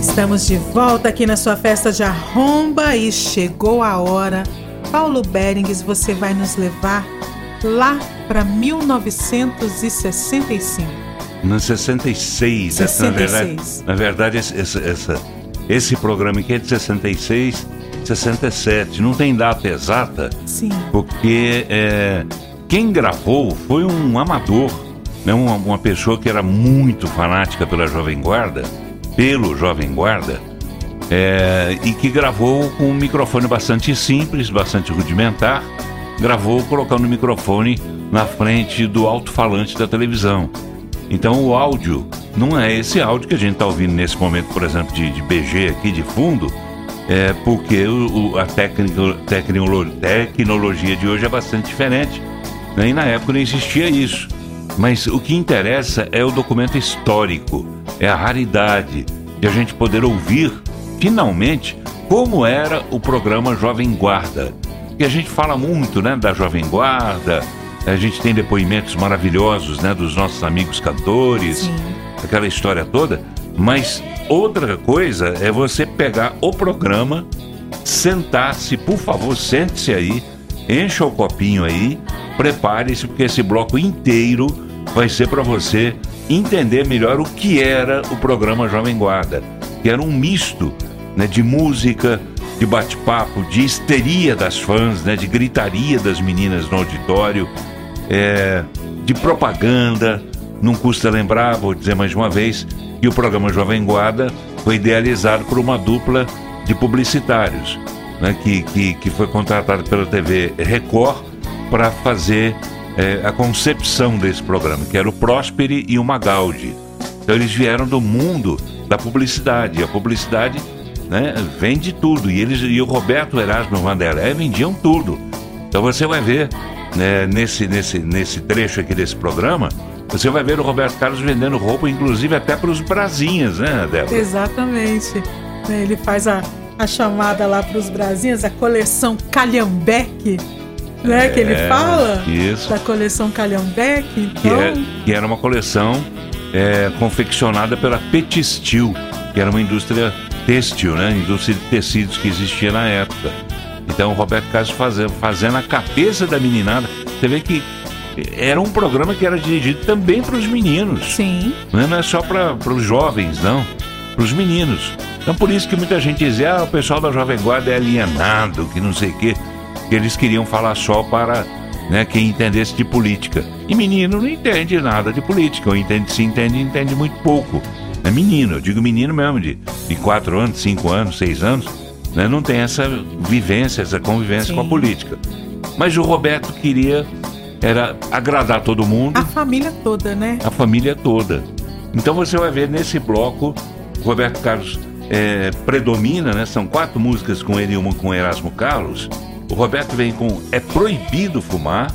Speaker 6: Estamos de volta aqui na sua festa de arromba e chegou a hora. Paulo Berengues, você vai nos levar lá para 1965.
Speaker 7: No 66, essa, na
Speaker 6: 66.
Speaker 7: verdade, na verdade esse, esse, essa- esse programa aqui é de 66, 67. Não tem data exata,
Speaker 6: Sim.
Speaker 7: porque é, quem gravou foi um amador, né? uma, uma pessoa que era muito fanática pela Jovem Guarda, pelo Jovem Guarda, é, e que gravou com um microfone bastante simples, bastante rudimentar, gravou colocando o microfone na frente do alto-falante da televisão. Então o áudio não é esse áudio que a gente está ouvindo nesse momento, por exemplo, de, de BG aqui de fundo, é porque o, o- a tecnolo- tecnologia de hoje é bastante diferente. né? E na época não existia isso. Mas o que interessa é o documento histórico, é a raridade de a gente poder ouvir, finalmente, como era o programa Jovem Guarda. E a gente fala muito né, da Jovem Guarda, a gente tem depoimentos maravilhosos né, dos nossos amigos cantores, aquela história toda, mas outra coisa é você pegar o programa, sentar-se, por favor, sente-se aí, encha o copinho aí, prepare-se, porque esse bloco inteiro vai ser para você entender melhor o que era o programa Jovem Guarda, que era um misto né, de música, de bate-papo, de histeria das fãs, né, de gritaria das meninas no auditório, é, de propaganda. Não custa lembrar, vou dizer mais uma vez, que o programa Jovem Guarda foi idealizado por uma dupla de publicitários, né, que, que, que foi contratado pela TV Record para fazer é, a concepção desse programa, que era o Prosperi e o Magaldi. Então eles vieram do mundo da publicidade. A publicidade né, vende tudo. E, eles, e o Roberto Erasmo Vanderlei vendiam tudo. Então você vai ver né, nesse, nesse, nesse trecho aqui desse programa, você vai ver o Roberto Carlos vendendo roupa, inclusive até para os brasinhas, né, Débora?
Speaker 6: Exatamente. Né, Ele faz a, a chamada lá para os Brasinhas, a coleção Calhambeque, né? que ele
Speaker 7: É,
Speaker 6: fala.
Speaker 7: isso.
Speaker 6: Da coleção Calhambeque.
Speaker 7: que,
Speaker 6: Então,
Speaker 7: é- que era uma coleção é, confeccionada pela Petistil, que era uma indústria têxtil, né? Indústria de tecidos que existia na época. Então o Roberto Carlos fazendo, fazendo a cabeça da meninada. Você vê que era um programa que era dirigido também para os meninos.
Speaker 6: Sim.
Speaker 7: Não é só para os jovens, não. Para os meninos. Então por isso que muita gente dizia, ah, o pessoal da Jovem Guarda é alienado, que não sei o quê. Que eles queriam falar só para né, quem entendesse de política. E menino não entende nada de política. Ou entende, se entende, entende muito pouco. É menino, eu digo menino mesmo, de, de 4 anos, 5 anos, 6 anos, né, não tem essa vivência, essa convivência com a política. Mas o Roberto queria era agradar todo mundo
Speaker 6: a família toda, né?
Speaker 7: a família toda. Então você vai ver nesse bloco, Roberto Carlos é, predomina, né? São quatro músicas com ele e uma com Erasmo Carlos. O Roberto vem com É Proibido Fumar.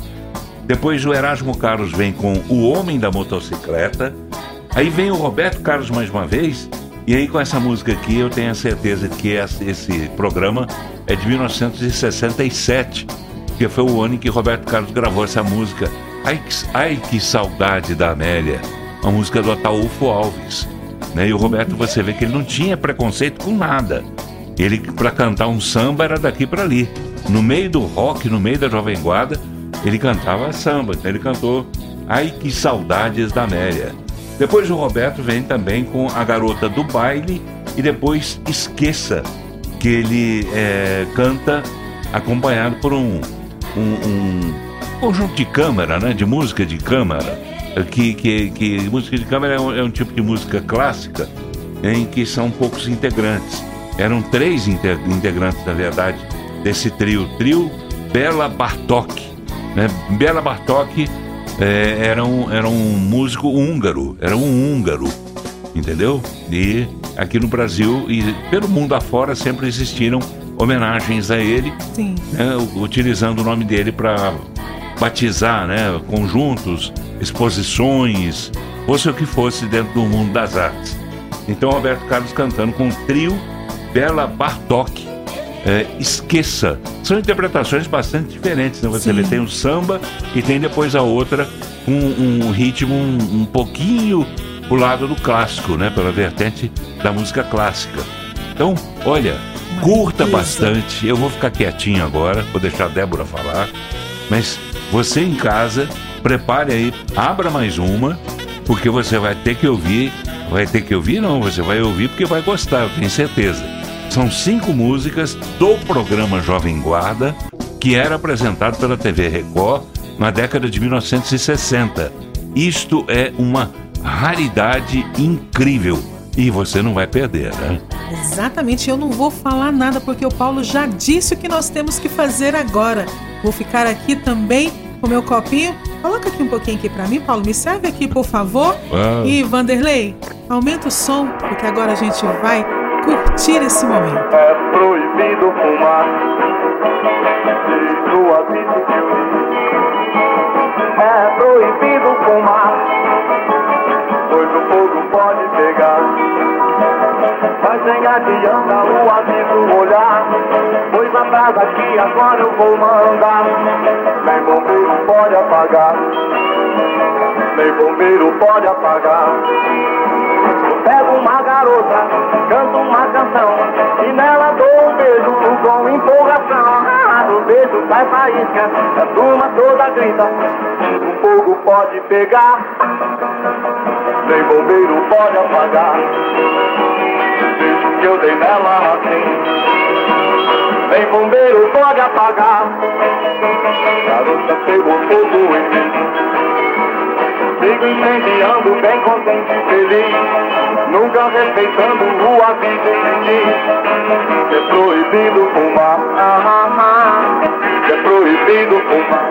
Speaker 7: Depois o Erasmo Carlos vem com O Homem da Motocicleta. Aí vem o Roberto Carlos mais uma vez. E aí com essa música aqui eu tenho a certeza de que esse programa é de 1967 que foi o ano em que Roberto Carlos gravou essa música. Ai que, ai, que saudade da Amélia, a música do Ataúfo Alves. Né? E o Roberto, você vê que ele não tinha preconceito com nada. Ele, para cantar um samba, era daqui para ali. No meio do rock, no meio da Jovem Guarda, ele cantava samba. Então ele cantou Ai, que saudades da Amélia. Depois o Roberto vem também com A Garota do Baile e depois Esqueça, que ele é, canta acompanhado por um, um, um conjunto de câmara, né? De música de câmara. Que, que, que música de câmara é um, é um tipo de música clássica em que são poucos integrantes. Eram três inte- integrantes, na verdade, desse trio. Trio Bela Bartok. Né? Bela Bartok eh, era, um, era um músico húngaro, era um húngaro, entendeu? E aqui no Brasil e pelo mundo afora sempre existiram homenagens a ele, né, utilizando o nome dele para batizar né, conjuntos, exposições, fosse o que fosse dentro do mundo das artes. Então Roberto Carlos cantando com o trio Bela Bartok, é, esqueça. São interpretações bastante diferentes. Né? Você vê, tem o samba e tem depois a outra com um, um, ritmo um, um pouquinho pro lado do clássico, né? Pela vertente da música clássica. Então, olha, curta bastante. Eu vou ficar quietinho agora, vou deixar a Débora falar. Mas você em casa, prepare aí, abra mais uma, porque você vai ter que ouvir. Vai ter que ouvir, não, você vai ouvir porque vai gostar, eu tenho certeza. São cinco músicas do programa Jovem Guarda, que era apresentado pela TV Record na década de 1960. Isto é uma raridade incrível e você não vai perder, né?
Speaker 6: Exatamente, eu não vou falar nada porque o Paulo já disse o que nós temos que fazer agora. Vou ficar aqui também com meu copinho. Coloca aqui um pouquinho aqui para mim, Paulo. Me serve aqui, por favor.
Speaker 7: Uau.
Speaker 6: E Vanderlei, aumenta o som, porque agora a gente vai curtir esse momento.
Speaker 5: É proibido fumar que eu É proibido fumar pegar Mas nem adianta o aviso olhar Pois a praga que agora eu vou mandar Nem bombeiro pode apagar. Nem bombeiro pode apagar. Pego uma garota, canto uma canção E nela dou um beijo com empolgação. Ah, O beijo sai faísca, a turma toda grita O fogo pode pegar Nem bombeiro pode apagar. Beijo que eu dei nela assim Nem bombeiro pode apagar. Garota pegou fogo em mim Sigo incendiando, bem contente e feliz. Nunca respeitando o aviso que diz É proibido fumar. Ah, ah, ah. É proibido fumar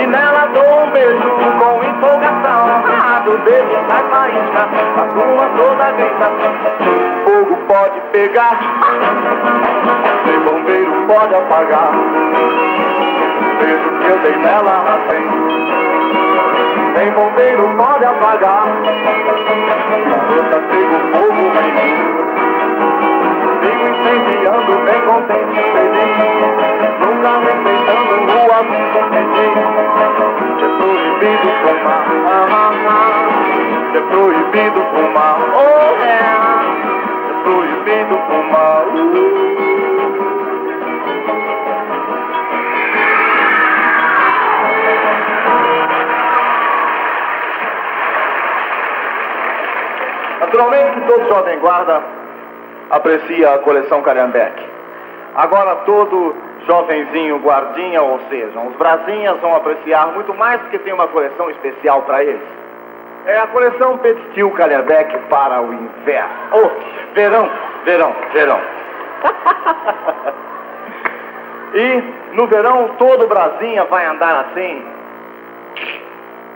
Speaker 5: E nela dou um beijo com empolgação. Ah, Do beijo sai faísca, a turma toda grita. Fogo pode pegar. Nem bombeiro pode apagar. Beijo que eu dei nela assim Nem bombeiro pode apagar É proibido fumar Oh yeah É proibido fumar uh. Naturalmente, todo jovem guarda aprecia a coleção Calhambeque. Agora todo jovenzinho guardinha, ou seja, os brasinhas vão apreciar muito mais porque tem uma coleção especial para eles. É a coleção Petit Calhambeque para o inverno. Oh, verão, verão, verão. e no verão todo brasinha vai andar assim,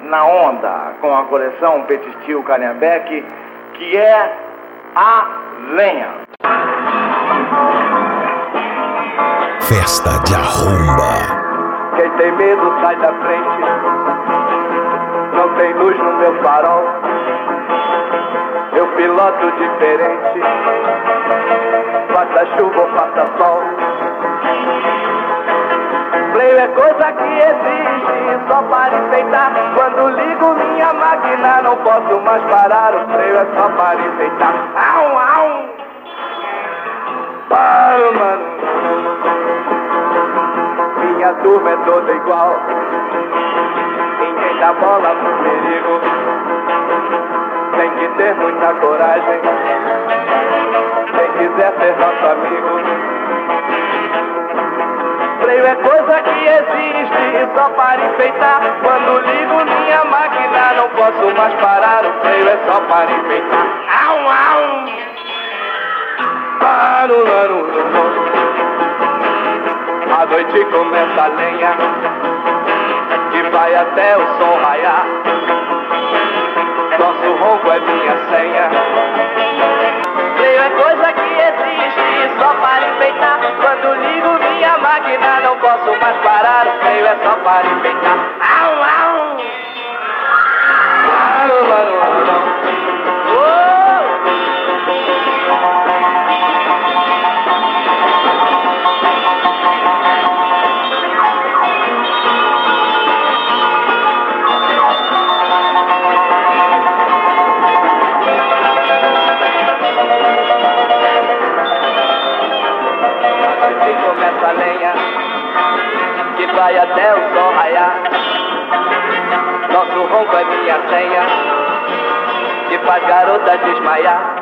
Speaker 5: na onda, com a coleção Petit Calhambeque, que é a lenha.
Speaker 2: Festa de arromba.
Speaker 5: Quem tem medo sai da frente. Não tem luz no meu farol. Eu piloto diferente. Faça chuva ou faça sol. Freio é coisa que existe só para enfeitar. Quando ligo minha máquina, não posso mais parar. O freio é só para enfeitar. Au, au! Para, mano. Minha turma é toda igual. Ninguém dá bola pro perigo. Tem que ter muita coragem. Quem quiser ser nosso amigo. Freio é coisa que existe só para enfeitar. Quando ligo minha máquina, não posso mais parar. O freio é só para enfeitar. Au, au! Paro, laro, A noite começa a lenha.
Speaker 14: Vai até o sol raiar. Nosso ronco é minha senha. Freio é coisa que existe só para enfeitar. Quando ligo minha máquina não posso mais parar. O freio é só para enfeitar. Au! Au, vai até o sol raiar. Nosso ronco é minha senha que faz garota desmaiar.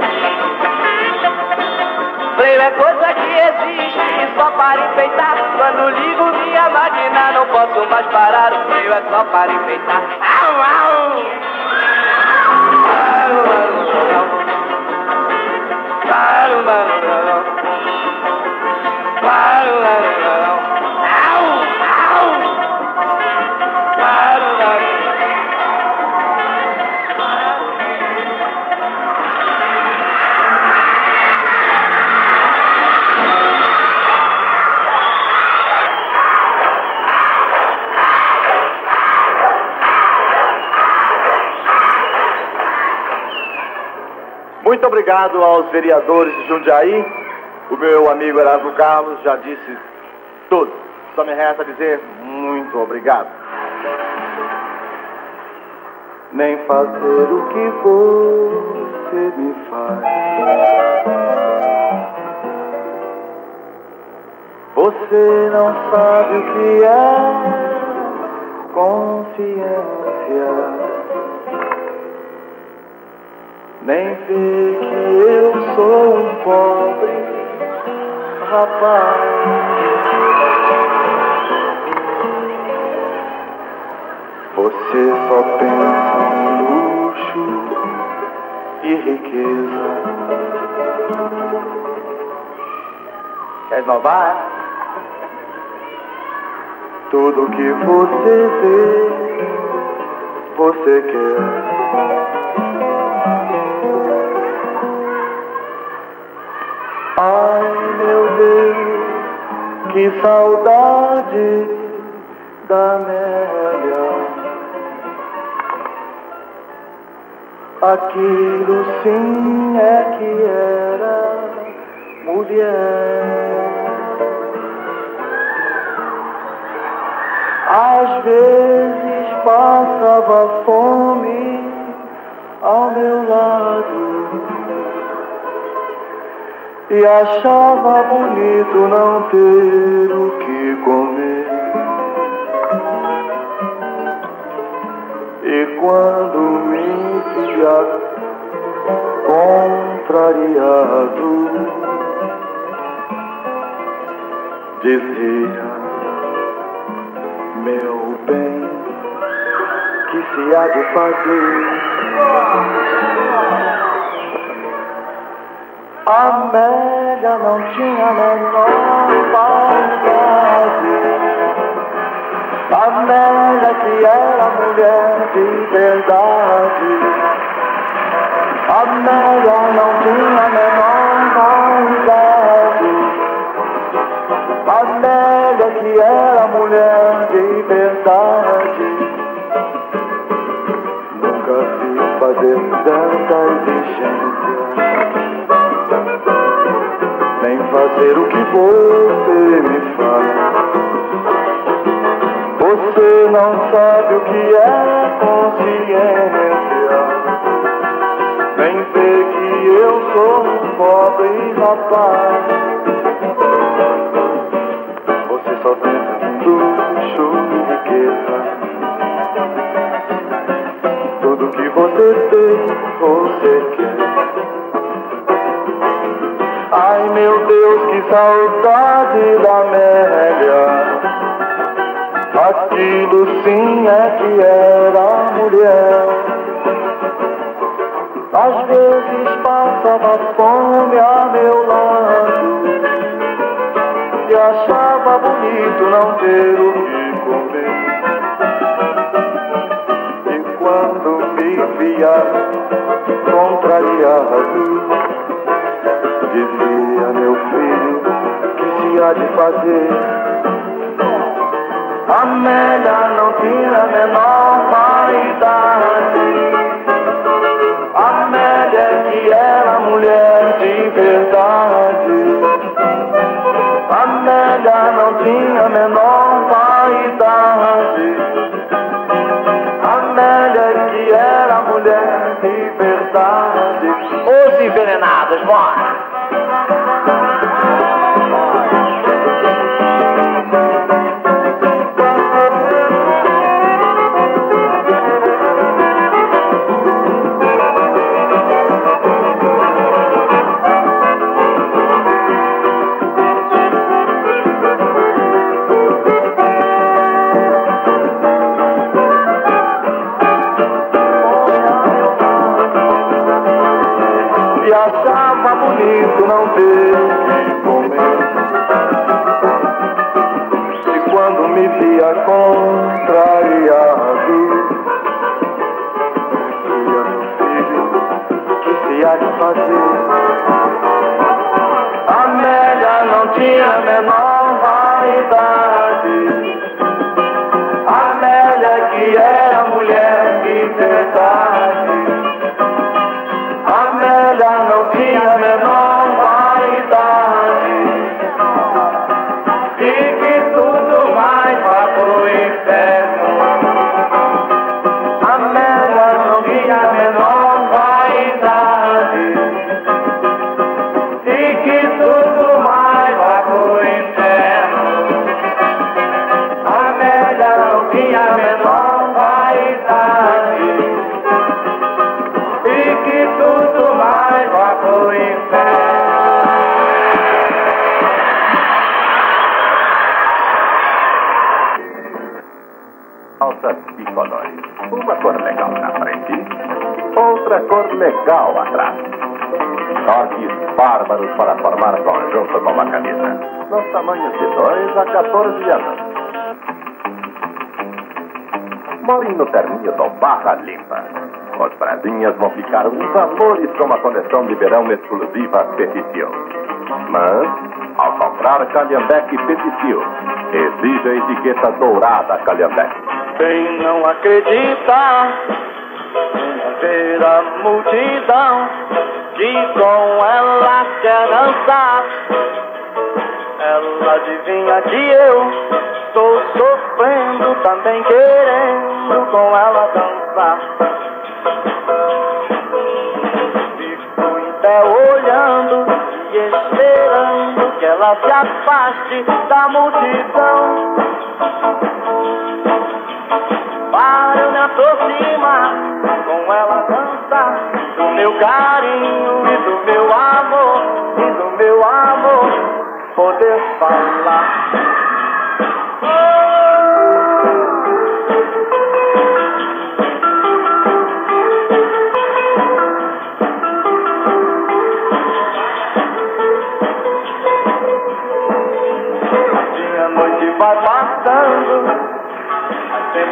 Speaker 14: Freio é coisa que existe só para enfeitar. Quando ligo minha máquina não posso mais parar. O freio é só para enfeitar. Au, au, au. Au, au, au.
Speaker 5: Obrigado aos vereadores de Jundiaí. O meu amigo Erasmo Carlos já disse tudo. Só me resta dizer muito obrigado. Nem fazer o que você me faz. Você não sabe o que é consciência. Nem vê que eu sou um pobre rapaz. Você só pensa em luxo e riqueza. Quer inovar? Tudo que você vê, você quer. Ai meu Deus, que saudade da Amélia. Aquilo sim é que era mulher. Às vezes passava fome ao meu lado e achava bonito não ter o que comer. E quando me via contrariado, dizia: Meu bem, que se há de fazer? Amélia não tinha a menor vaidade. Amélia que era mulher de verdade. Amélia não tinha a menor vaidade. Amélia que era mulher de verdade. Nunca vi fazer tanta exigência fazer o que você me faz. Você não sabe o que é consciência, nem vê que eu sou um pobre rapaz. Você só pensa em luxo e riqueza. Tudo que você tem, você Ai meu Deus, que saudade da Amélia. Aquilo sim é que era mulher. Às vezes passava fome a meu lado e achava bonito não ter o que de fazer. Amélia não tinha a menor vaidade. Amélia que era mulher de verdade. Amélia não tinha a menor bonito não ter
Speaker 15: para formar conjunto com uma camisa. Nos tamanhos de 2 a 14 anos. Morem no terninho do Barra Limpa. Os prazinhas vão ficar uns valores com a coleção de verão exclusiva Petitil. Mas, ao comprar Calhambeque Petitil, exige a etiqueta dourada Calhambeque.
Speaker 5: Quem não acredita ver a multidão que com ela Ela adivinha que eu estou sofrendo, também querendo com ela dançar. Fico em pé olhando e esperando que ela se afaste da multidão. Para eu me aproximar, com ela dançar do meu carinho e do meu amor, e do meu amor poder falar.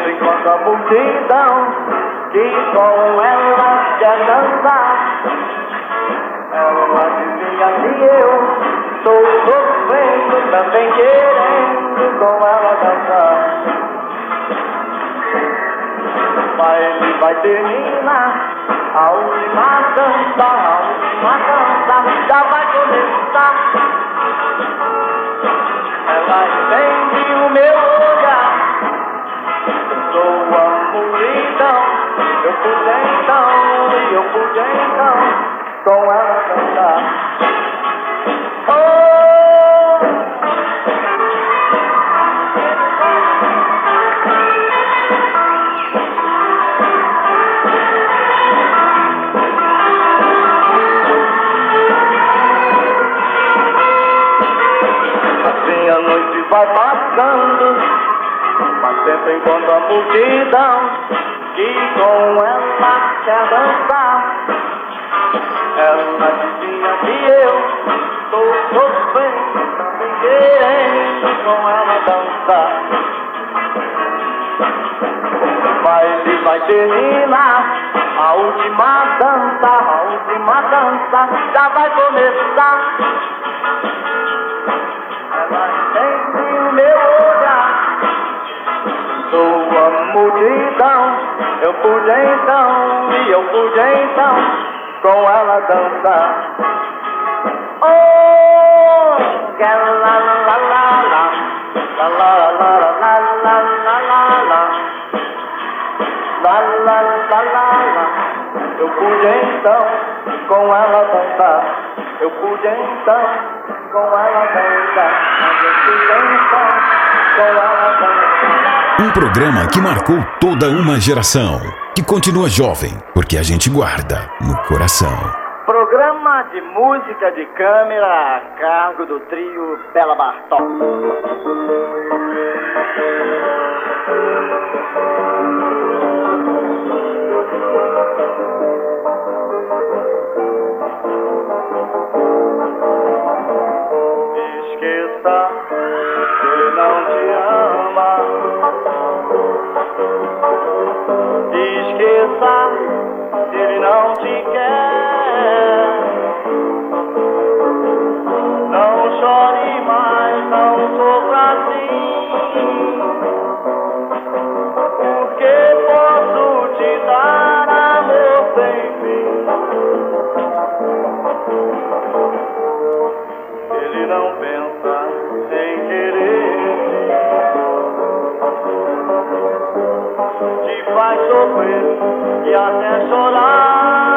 Speaker 5: Enquanto a multidão que com ela quer dançar. Ela adivinha que eu estou sofrendo, também querendo com ela dançar. Mas vai terminar a última dança, a última dança já vai começar. Ela entende o meu olhar sou a multidão. Eu pude então, e eu pude então, com ela cantar. Assim a noite vai passando mas sempre enquanto a multidão que com ela quer dançar. Ela adivinha que eu estou sofrendo, também querendo com ela dançar. Vai, ele vai terminar
Speaker 16: A última dança, a última dança já vai começar. Sua multidão, eu pude então, e eu pude então com ela dançar. Oh, que la la la la la, la la la la la la la la la, la la la la la. Eu pude então com ela dançar. Eu pude então com ela dançar. Eu pude então com ela dançar.
Speaker 2: Um programa que marcou toda uma geração, que continua jovem, porque a gente guarda no coração.
Speaker 5: Programa de música de câmera a cargo do trio Bela Bartok. Esqueça Esqueça ele não te quer. Ay, sufrir y.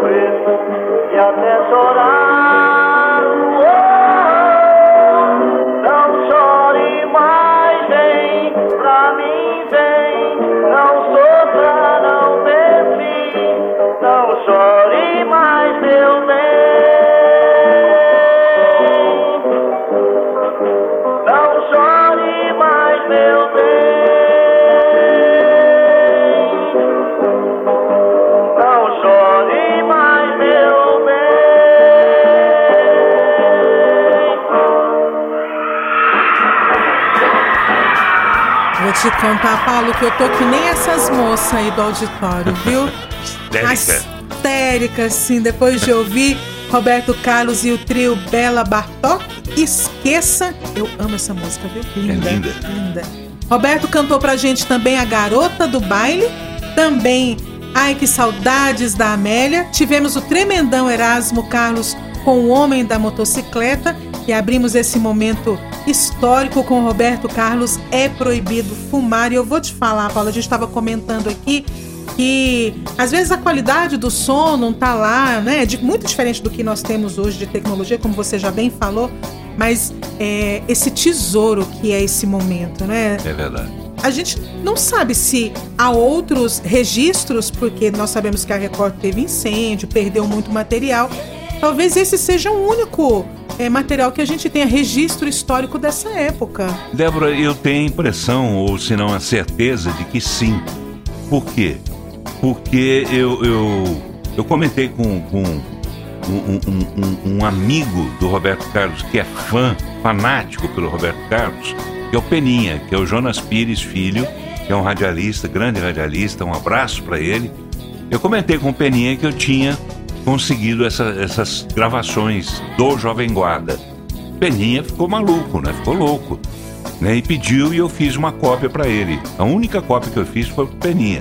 Speaker 5: Christmas, your te
Speaker 6: contar, Paulo, que eu tô que nem essas moças aí do auditório, viu?
Speaker 7: Histérica.
Speaker 6: Histérica, assim, depois de ouvir Roberto Carlos e o trio Bela Bartok. Esqueça, eu amo essa música, viu? Linda,
Speaker 7: É linda.
Speaker 6: linda. Roberto cantou pra gente também A Garota do Baile, também Ai Que Saudades da Amélia. Tivemos o tremendão Erasmo Carlos com O Homem da Motocicleta e abrimos esse momento histórico com Roberto Carlos. É proibido fumar. E eu vou te falar, Paula, a gente estava comentando aqui que às vezes a qualidade do som não tá lá, né? De, muito diferente do que nós temos hoje de tecnologia, como você já bem falou. Mas é, esse tesouro que é esse momento, né?
Speaker 7: É verdade.
Speaker 6: A gente não sabe se há outros registros, porque nós sabemos que a Record teve incêndio, perdeu muito material. Talvez esse seja o único é, material que a gente tenha registro histórico dessa época.
Speaker 7: Débora, eu tenho a impressão, ou se não a certeza, de que sim. Por quê? Porque eu, eu, eu comentei com, com um, um- um- um amigo do Roberto Carlos, que é fã, fanático pelo Roberto Carlos, que é o Peninha, que é o Jonas Pires Filho, que é um radialista, grande radialista, um abraço para ele. Eu comentei com o Peninha que eu tinha conseguido essa- essas gravações do Jovem Guarda. Peninha ficou maluco, né? Ficou louco. Né? E pediu e eu fiz uma cópia para ele. A única cópia que eu fiz foi pro Peninha.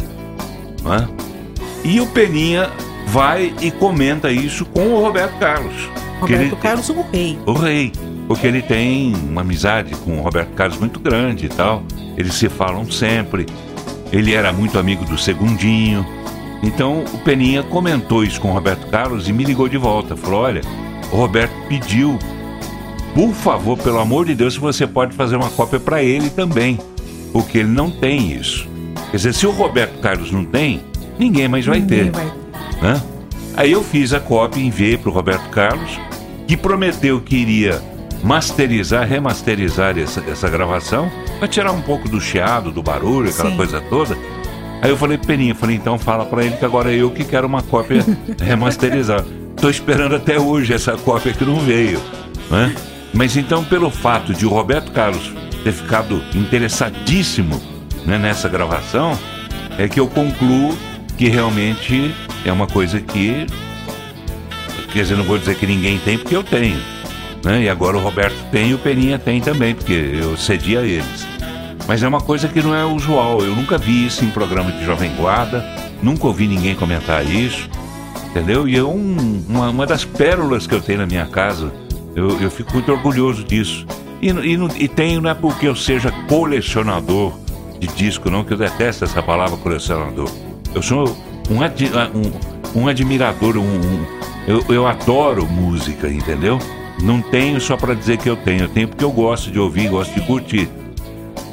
Speaker 7: né? E o Peninha vai e comenta isso com o Roberto Carlos.
Speaker 6: Roberto
Speaker 7: ele-
Speaker 6: Carlos, o rei.
Speaker 7: o rei. Porque ele tem uma amizade com o Roberto Carlos muito grande e tal. Eles se falam sempre. Ele era muito amigo do Segundinho. Então o Peninha comentou isso com o Roberto Carlos e me ligou de volta. Falou: olha, o Roberto pediu, por favor, pelo amor de Deus, se você pode fazer uma cópia para ele também. Porque ele não tem isso. Quer dizer, se o Roberto Carlos não tem, ninguém mais vai
Speaker 6: Ninguém
Speaker 7: ter
Speaker 6: vai
Speaker 7: né? Aí eu fiz a cópia e enviei para o Roberto Carlos, que prometeu que iria masterizar, remasterizar essa, essa gravação, para tirar um pouco do chiado, do barulho, aquela
Speaker 6: Sim.
Speaker 7: coisa toda. Aí eu falei, Peninha, falei, então fala para ele que agora é eu que quero uma cópia remasterizada. Tô esperando até hoje essa cópia que não veio, né? Mas então, pelo fato de o Roberto Carlos ter ficado interessadíssimo né, nessa gravação, é que eu concluo que realmente é uma coisa que. Quer dizer, não vou dizer que ninguém tem, porque eu tenho. Né? E agora o Roberto tem e o Peninha tem também, porque eu cedi a eles. Mas é uma coisa que não é usual. Eu nunca vi isso em programa de Jovem Guarda, nunca ouvi ninguém comentar isso, entendeu? E é um- uma, uma das pérolas que eu tenho na minha casa. Eu, eu fico muito orgulhoso disso. E, e, e tenho, não é porque eu seja colecionador de disco, não, que eu detesto essa palavra colecionador. Eu sou um, adi- um, um admirador, um, um- eu, eu adoro música, entendeu? Não tenho só para dizer que eu tenho, eu tenho porque eu gosto de ouvir, gosto de curtir.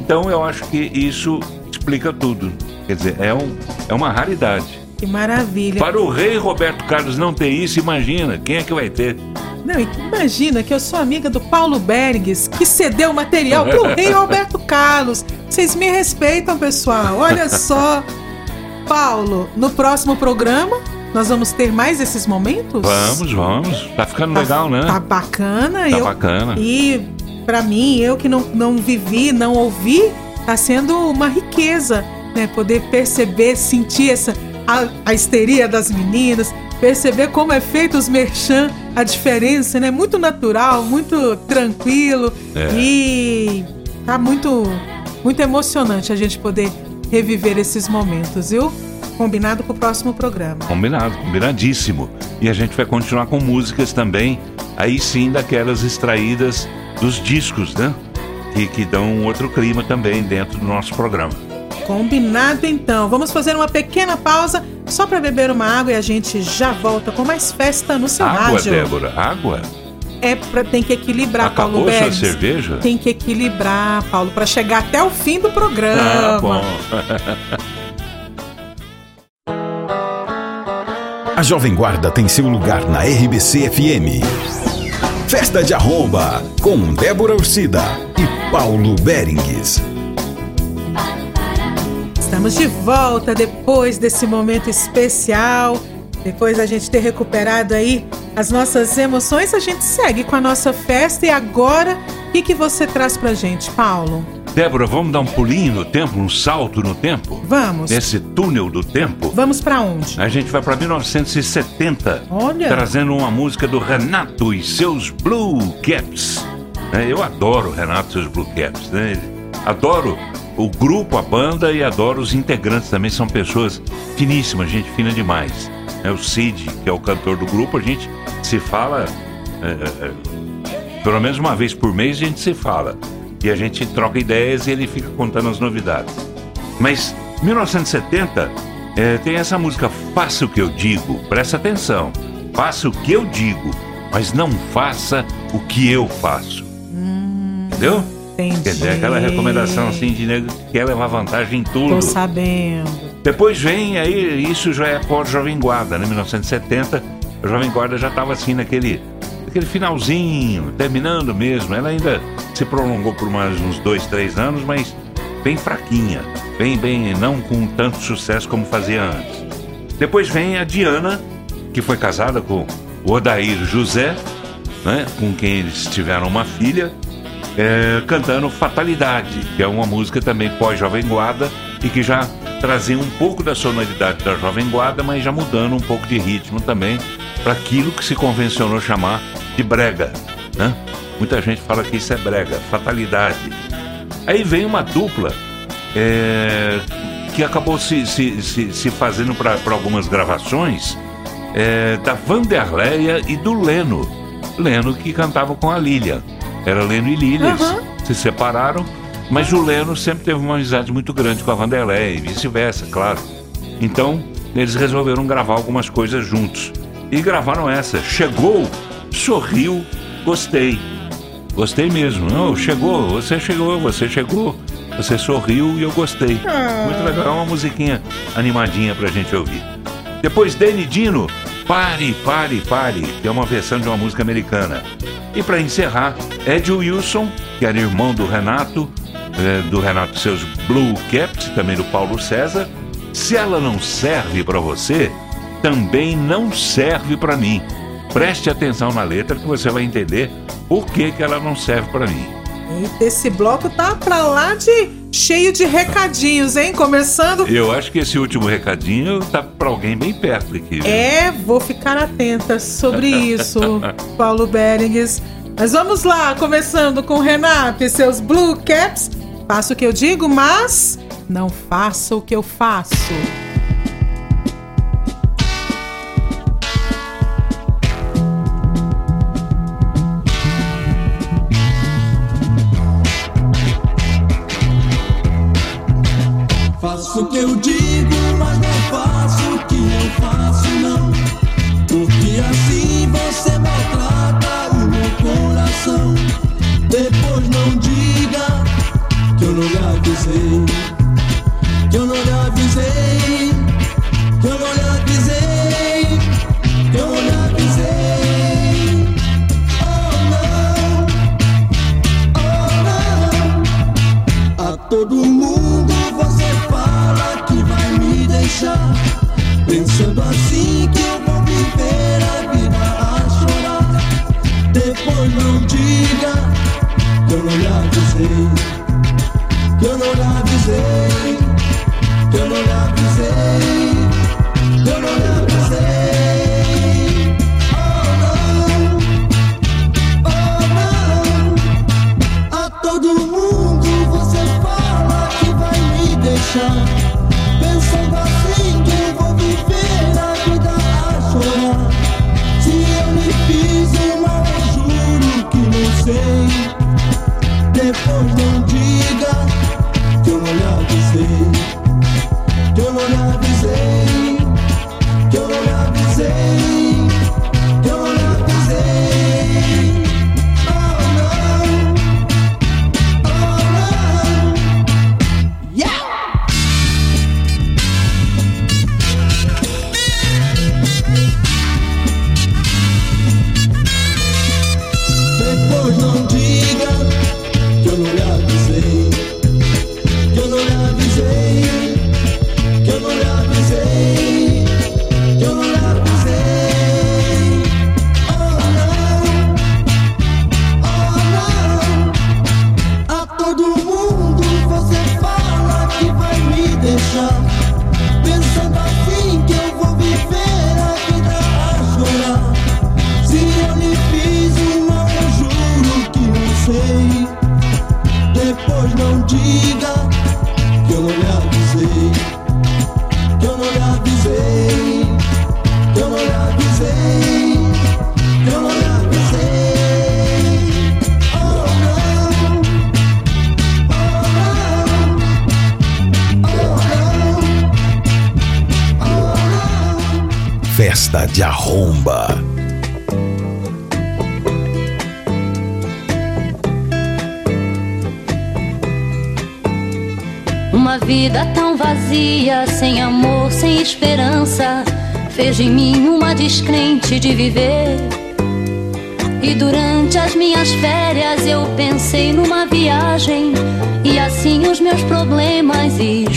Speaker 7: Então eu acho que isso explica tudo. Quer dizer, é, um, é uma raridade.
Speaker 6: Que maravilha.
Speaker 7: Para o rei Roberto Carlos não ter isso, imagina, quem é que vai ter?
Speaker 6: Não, e imagina que eu sou amiga do Paulo Berges, que cedeu o material pro rei Roberto Carlos. Vocês me respeitam, pessoal. Olha só. Paulo, no próximo programa, nós vamos ter mais esses momentos?
Speaker 7: Vamos, vamos. Tá ficando legal, né?
Speaker 6: Tá bacana.
Speaker 7: Tá
Speaker 6: eu,
Speaker 7: bacana.
Speaker 6: E pra mim, eu que não, não vivi, não ouvi, tá sendo uma riqueza, né? Poder perceber, sentir essa a, a histeria das meninas, perceber como é feito os merchan, a diferença, né? Muito natural, muito tranquilo
Speaker 7: É.
Speaker 6: e tá muito muito emocionante a gente poder reviver esses momentos, viu? Combinado com o próximo programa.
Speaker 7: Combinado, combinadíssimo. E a gente vai continuar com músicas também, aí sim daquelas extraídas dos discos, né? Que, que dão um outro clima também dentro do nosso programa.
Speaker 6: Combinado então. Vamos fazer uma pequena pausa só para beber uma água e a gente já volta com mais festa no seu
Speaker 7: água,
Speaker 6: rádio.
Speaker 7: Débora, água?
Speaker 6: É pra, tem que equilibrar,
Speaker 7: Acabou
Speaker 6: Paulo
Speaker 7: sua cerveja?
Speaker 6: Tem que equilibrar, Paulo, para chegar até o fim do programa.
Speaker 7: Ah, bom.
Speaker 2: A Jovem Guarda tem seu lugar na RBC FM. Festa de Arromba, com Débora Ursida e Paulo Berengues.
Speaker 6: Estamos de volta depois desse momento especial. Depois da gente ter recuperado aí as nossas emoções, a gente segue com a nossa festa. E agora, o que, que você traz pra gente, Paulo?
Speaker 7: Débora, vamos dar um pulinho no tempo, um salto no tempo?
Speaker 6: Vamos.
Speaker 7: Nesse túnel do tempo?
Speaker 6: Vamos pra onde?
Speaker 7: A gente vai para 1970.
Speaker 6: Olha.
Speaker 7: Trazendo uma música do Renato e seus Blue Caps. É, eu adoro o Renato e seus Blue Caps. Né? Adoro o grupo, a banda e adoro os integrantes também. São pessoas finíssimas, gente fina demais. É, o Cid, que é o cantor do grupo, a gente se fala. é, é, pelo menos uma vez por mês a gente se fala. E a gente troca ideias e ele fica contando as novidades. Mas 1970 é, tem essa música Faça o que eu digo, presta atenção. Faça o que eu digo, mas não faça o que eu faço. Entendeu?
Speaker 6: Entendi.
Speaker 7: Quer dizer, aquela recomendação assim de nego que quer levar vantagem em tudo.
Speaker 6: Tô sabendo.
Speaker 7: Depois vem aí, isso já é pós-Jovem Guarda, né? 1970, a Jovem Guarda já estava assim naquele, naquele finalzinho, terminando mesmo. Ela ainda se prolongou por mais uns dois, três anos, mas bem fraquinha, bem, bem, não com tanto sucesso como fazia antes. Depois vem a Diana, que foi casada com o Odair José, né? Com quem eles tiveram uma filha é, cantando Fatalidade, que é uma música também pós-Jovem Guarda e que já trazia um pouco da sonoridade da Jovem Guarda, mas já mudando um pouco de ritmo também para aquilo que se convencionou chamar de brega. Né? Muita gente fala que isso é brega, fatalidade. Aí vem uma dupla é, que acabou se, se, se, se fazendo para algumas gravações é, da Vanderleia e do Leno. Leno que cantava com a Lilian. Era Leno e Lilian,
Speaker 6: Aham.
Speaker 7: se separaram, mas o Leno sempre teve uma amizade muito grande com a Vanderlei e vice-versa, claro. Então, eles resolveram gravar algumas coisas juntos. E gravaram essa. Chegou, sorriu, gostei. Gostei mesmo. Não, chegou, você chegou, você chegou. Você sorriu e eu gostei. Muito legal, é uma musiquinha animadinha pra gente ouvir. Depois Danny Dino, Pare, Pare, Pare, que é uma versão de uma música americana. E para encerrar, Ed Wilson, que era irmão do Renato, eh, do Renato e seus Blue Caps, também do Paulo César. Se ela não serve para você, também não serve para mim. Preste atenção na letra que você vai entender por que, que ela não serve para mim.
Speaker 6: Eita, esse bloco tá pra lá de cheio de recadinhos, hein? Começando.
Speaker 7: Eu acho que esse último recadinho tá para alguém bem perto aqui. viu?
Speaker 6: É, vou ficar atenta sobre isso, Paulo Berengues. Mas vamos lá, começando com o Renato e seus Blue Caps. Faça o que eu digo, mas não faça o que eu faço.
Speaker 13: Faço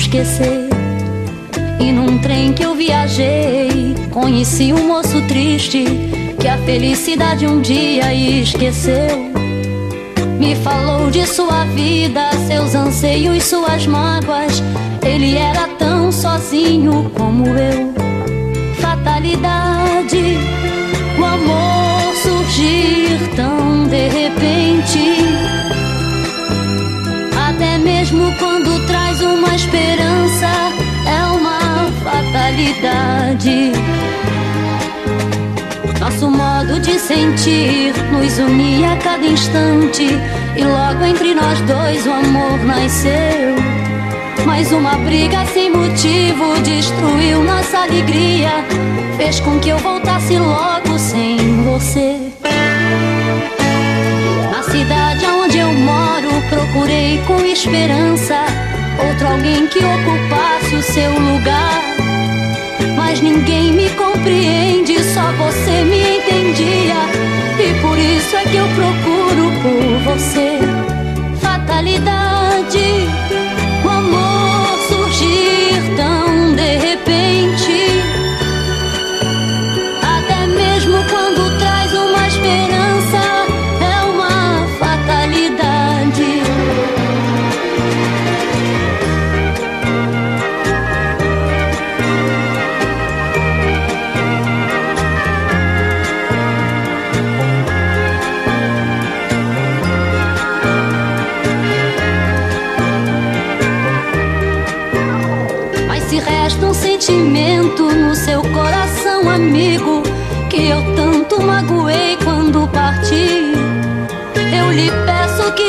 Speaker 11: esquecer. E num trem que eu viajei, conheci um moço triste que a felicidade um dia esqueceu. Me falou de sua vida, seus anseios, suas mágoas. Ele era tão sozinho como eu. Fatalidade, mesmo quando traz uma esperança, é uma fatalidade. Nosso modo de sentir nos unia a cada instante. E logo entre nós dois o amor nasceu. Mas uma briga sem motivo destruiu nossa alegria. Fez com que eu voltasse logo sem você. Procurei com esperança outro alguém que ocupasse o seu lugar. Mas ninguém me compreende, só você me entendia. E por isso é que eu procuro por você. Fatalidade,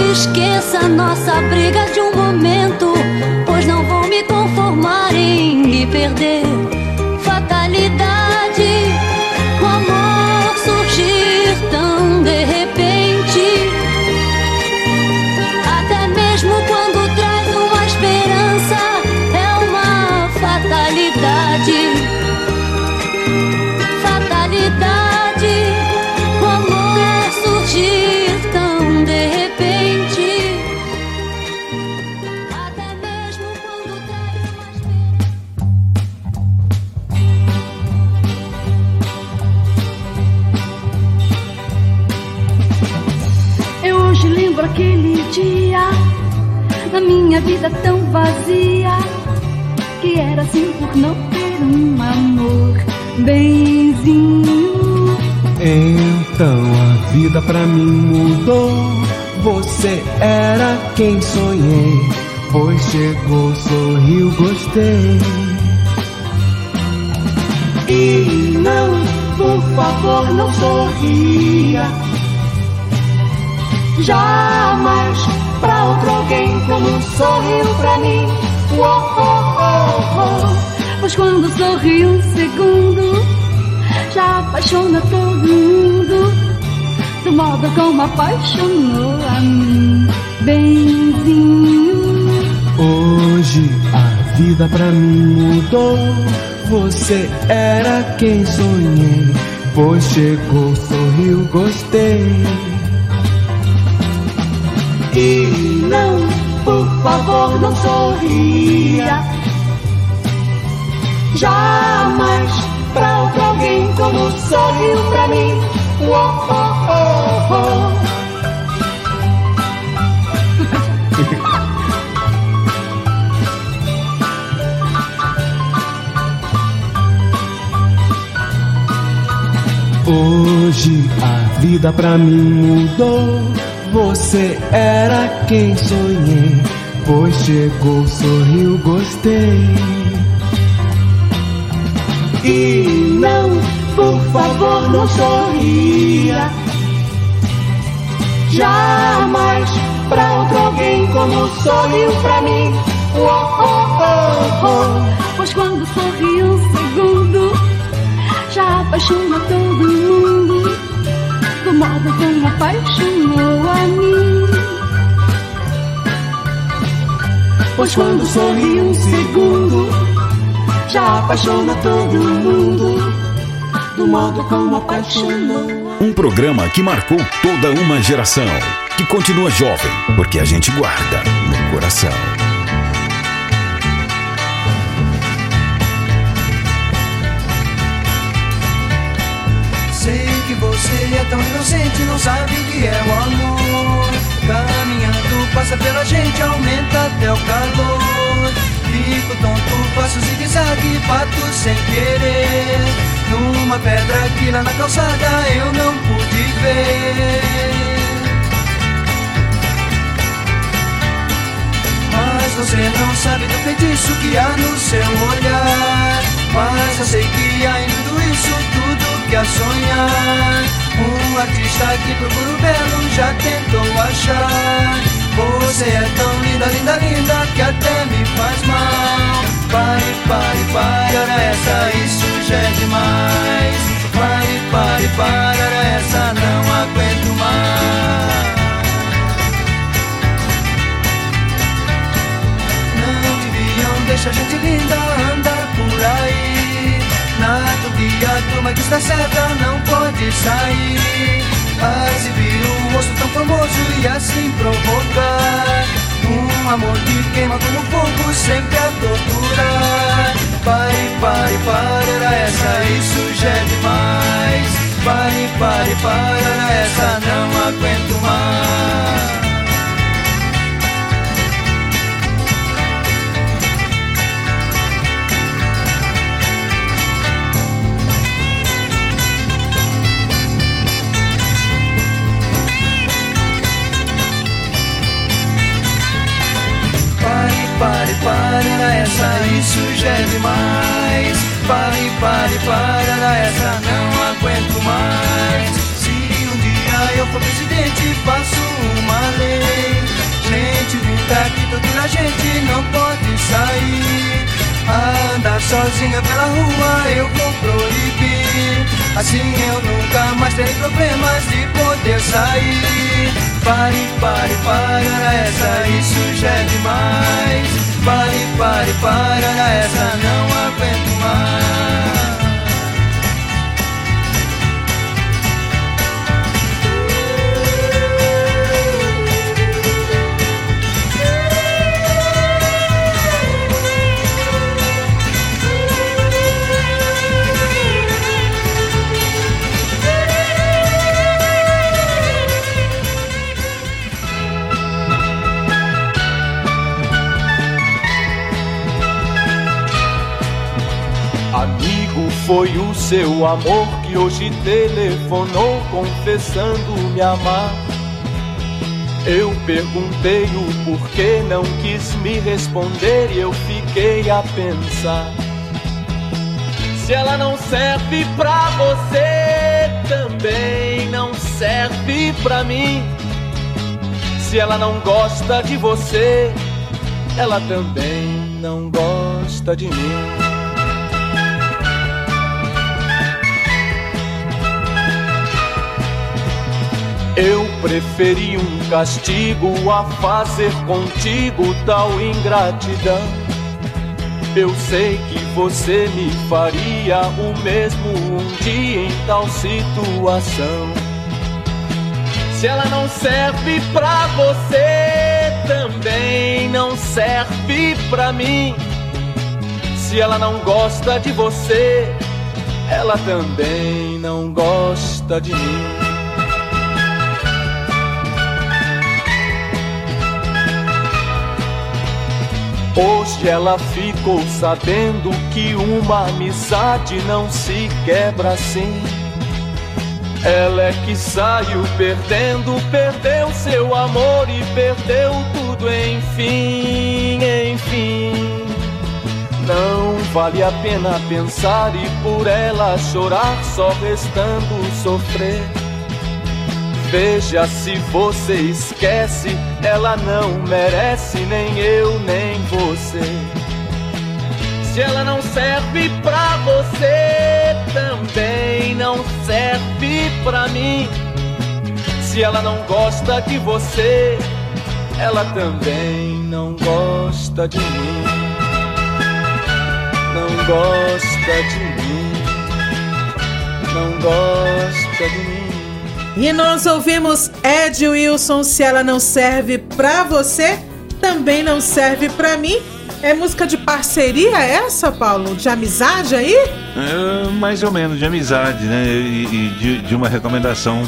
Speaker 11: esqueça nossa briga de um momento,
Speaker 17: vazia que era assim por não ter um amor benzinho.
Speaker 18: Então a vida pra mim mudou. Você era quem sonhei. Pois chegou, sorriu, gostei.
Speaker 17: E não, por favor, não sorria. Jamais pra outro alguém como sorriu pra mim. Oh, oh, oh, oh. Pois quando sorri um segundo, já apaixona todo mundo. Do modo como apaixonou a mim, benzinho.
Speaker 18: Hoje a vida pra mim mudou. Você era quem sonhei. Pois chegou, sorriu, gostei.
Speaker 17: E não, por favor, não sorria. Jamais pra alguém como sorriu pra mim. Oh, oh, oh, oh.
Speaker 18: Hoje a vida pra mim mudou. Você era quem sonhei. Pois chegou, sorriu, gostei.
Speaker 17: E não, por favor, não sorria. Jamais pra outro alguém como sorriu pra mim. Oh, oh, oh, oh. Pois quando sorri um segundo, já apaixona todo mundo. Modo como apaixonou a mim. Pois quando sorri um segundo, já apaixona todo mundo. Do modo como apaixonou.
Speaker 2: Um programa que marcou toda uma geração, que continua jovem, porque a gente guarda no coração.
Speaker 19: Tão inocente, não sabe o que é o amor. Caminhando, passa pela gente, aumenta até o calor. Fico tonto, faço zigue-zague, bato sem querer. Numa pedra que lá na calçada eu não pude ver. Mas você não sabe do feitiço que há no seu olhar. Mas eu sei que há em tudo isso, tudo que a sonhar. Um artista que procura o belo já tentou achar. Você é tão linda, linda, linda que até me faz mal. Pare, pare, pare, ora essa, isso já é demais. Pare, pare, pare, ora essa, não aguento mais. Não deviam deixar gente linda andar por aí. Nada que a turma que está não pode sair. A exibir um rosto tão famoso e assim provocar um amor que queima como fogo, sempre a torturar. Pare, pare, pare, era essa, isso já é demais. Pare, pare, pare, era essa, não aguento mais. Pare, era essa, isso já é demais. Pare, pare, pare, era essa, não aguento mais. Se um dia eu for presidente, faço uma lei. Gente linda que tortura a gente não pode sair. Andar sozinha pela rua eu vou proibir. Assim eu nunca mais terei problemas de poder sair. Pare, pare, era essa, isso já é demais. Pare, pare, pare, essa, não aguento mais.
Speaker 9: Foi o seu amor que hoje telefonou confessando me amar. Eu perguntei o porquê, não quis me responder e eu fiquei a pensar. Se ela não serve pra você, também não serve pra mim. Se ela não gosta de você, ela também não gosta de mim. Eu preferi um castigo a fazer contigo tal ingratidão. Eu sei que você me faria o mesmo um dia em tal situação. Se ela não serve pra você, também não serve pra mim. Se ela não gosta de você, ela também não gosta de mim. Hoje ela ficou sabendo que uma amizade não se quebra assim. Ela é que saiu perdendo, perdeu seu amor e perdeu tudo, enfim, enfim. Não vale a pena pensar e por ela chorar, só restando sofrer. Veja se você esquece, ela não merece, nem eu, nem você. Se ela não serve pra você, também não serve pra mim. Se ela não gosta de você, ela também não gosta de mim. Não gosta de mim. Não gosta de mim.
Speaker 6: E nós ouvimos Ed Wilson, se ela não serve pra você, também não serve pra mim. É música de parceria essa, Paulo? De amizade aí?
Speaker 7: É, mais ou menos, de amizade, né? E, e de, de uma recomendação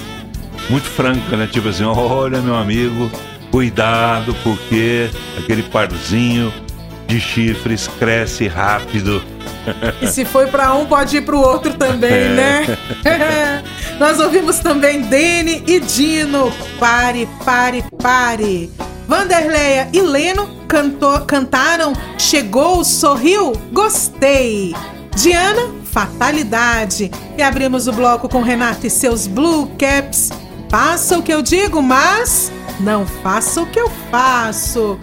Speaker 7: muito franca, né? Tipo assim, olha meu amigo, cuidado, porque aquele parzinho de chifres cresce rápido.
Speaker 6: E se foi pra um, pode ir pro outro também,
Speaker 7: É.
Speaker 6: né? Nós ouvimos também Dene e Dino. Pare, pare, pare. Vanderleia e Leno cantou, cantaram Chegou, sorriu, gostei. Diana Fatalidade. E abrimos o bloco com Renato e seus Blue Caps. Faça o que eu digo, mas não faça o que eu faço.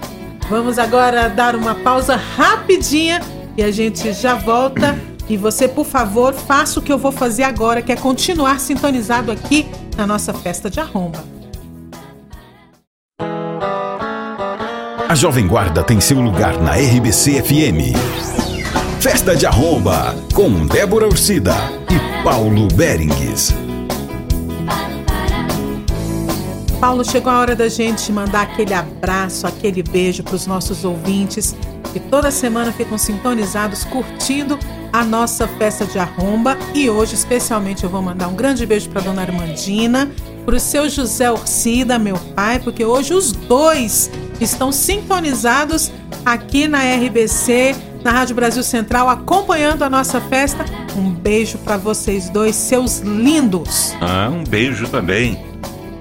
Speaker 6: Vamos agora dar uma pausa rapidinha e a gente já volta. E você, por favor, faça o que eu vou fazer agora, que é continuar sintonizado aqui na nossa festa de arromba.
Speaker 2: A Jovem Guarda tem seu lugar na RBC FM. Festa de Arromba, com Débora Ursida e Paulo Berengues.
Speaker 6: Paulo, chegou a hora da gente mandar aquele abraço, aquele beijo para os nossos ouvintes que toda semana ficam sintonizados, curtindo a nossa festa de arromba. E hoje, especialmente, eu vou mandar um grande beijo para dona Armandina, para o seu José Orcida, meu pai, porque hoje os dois estão sintonizados aqui na RBC, na Rádio Brasil Central, acompanhando a nossa festa. Um beijo para vocês dois, seus lindos.
Speaker 7: Ah, um beijo também.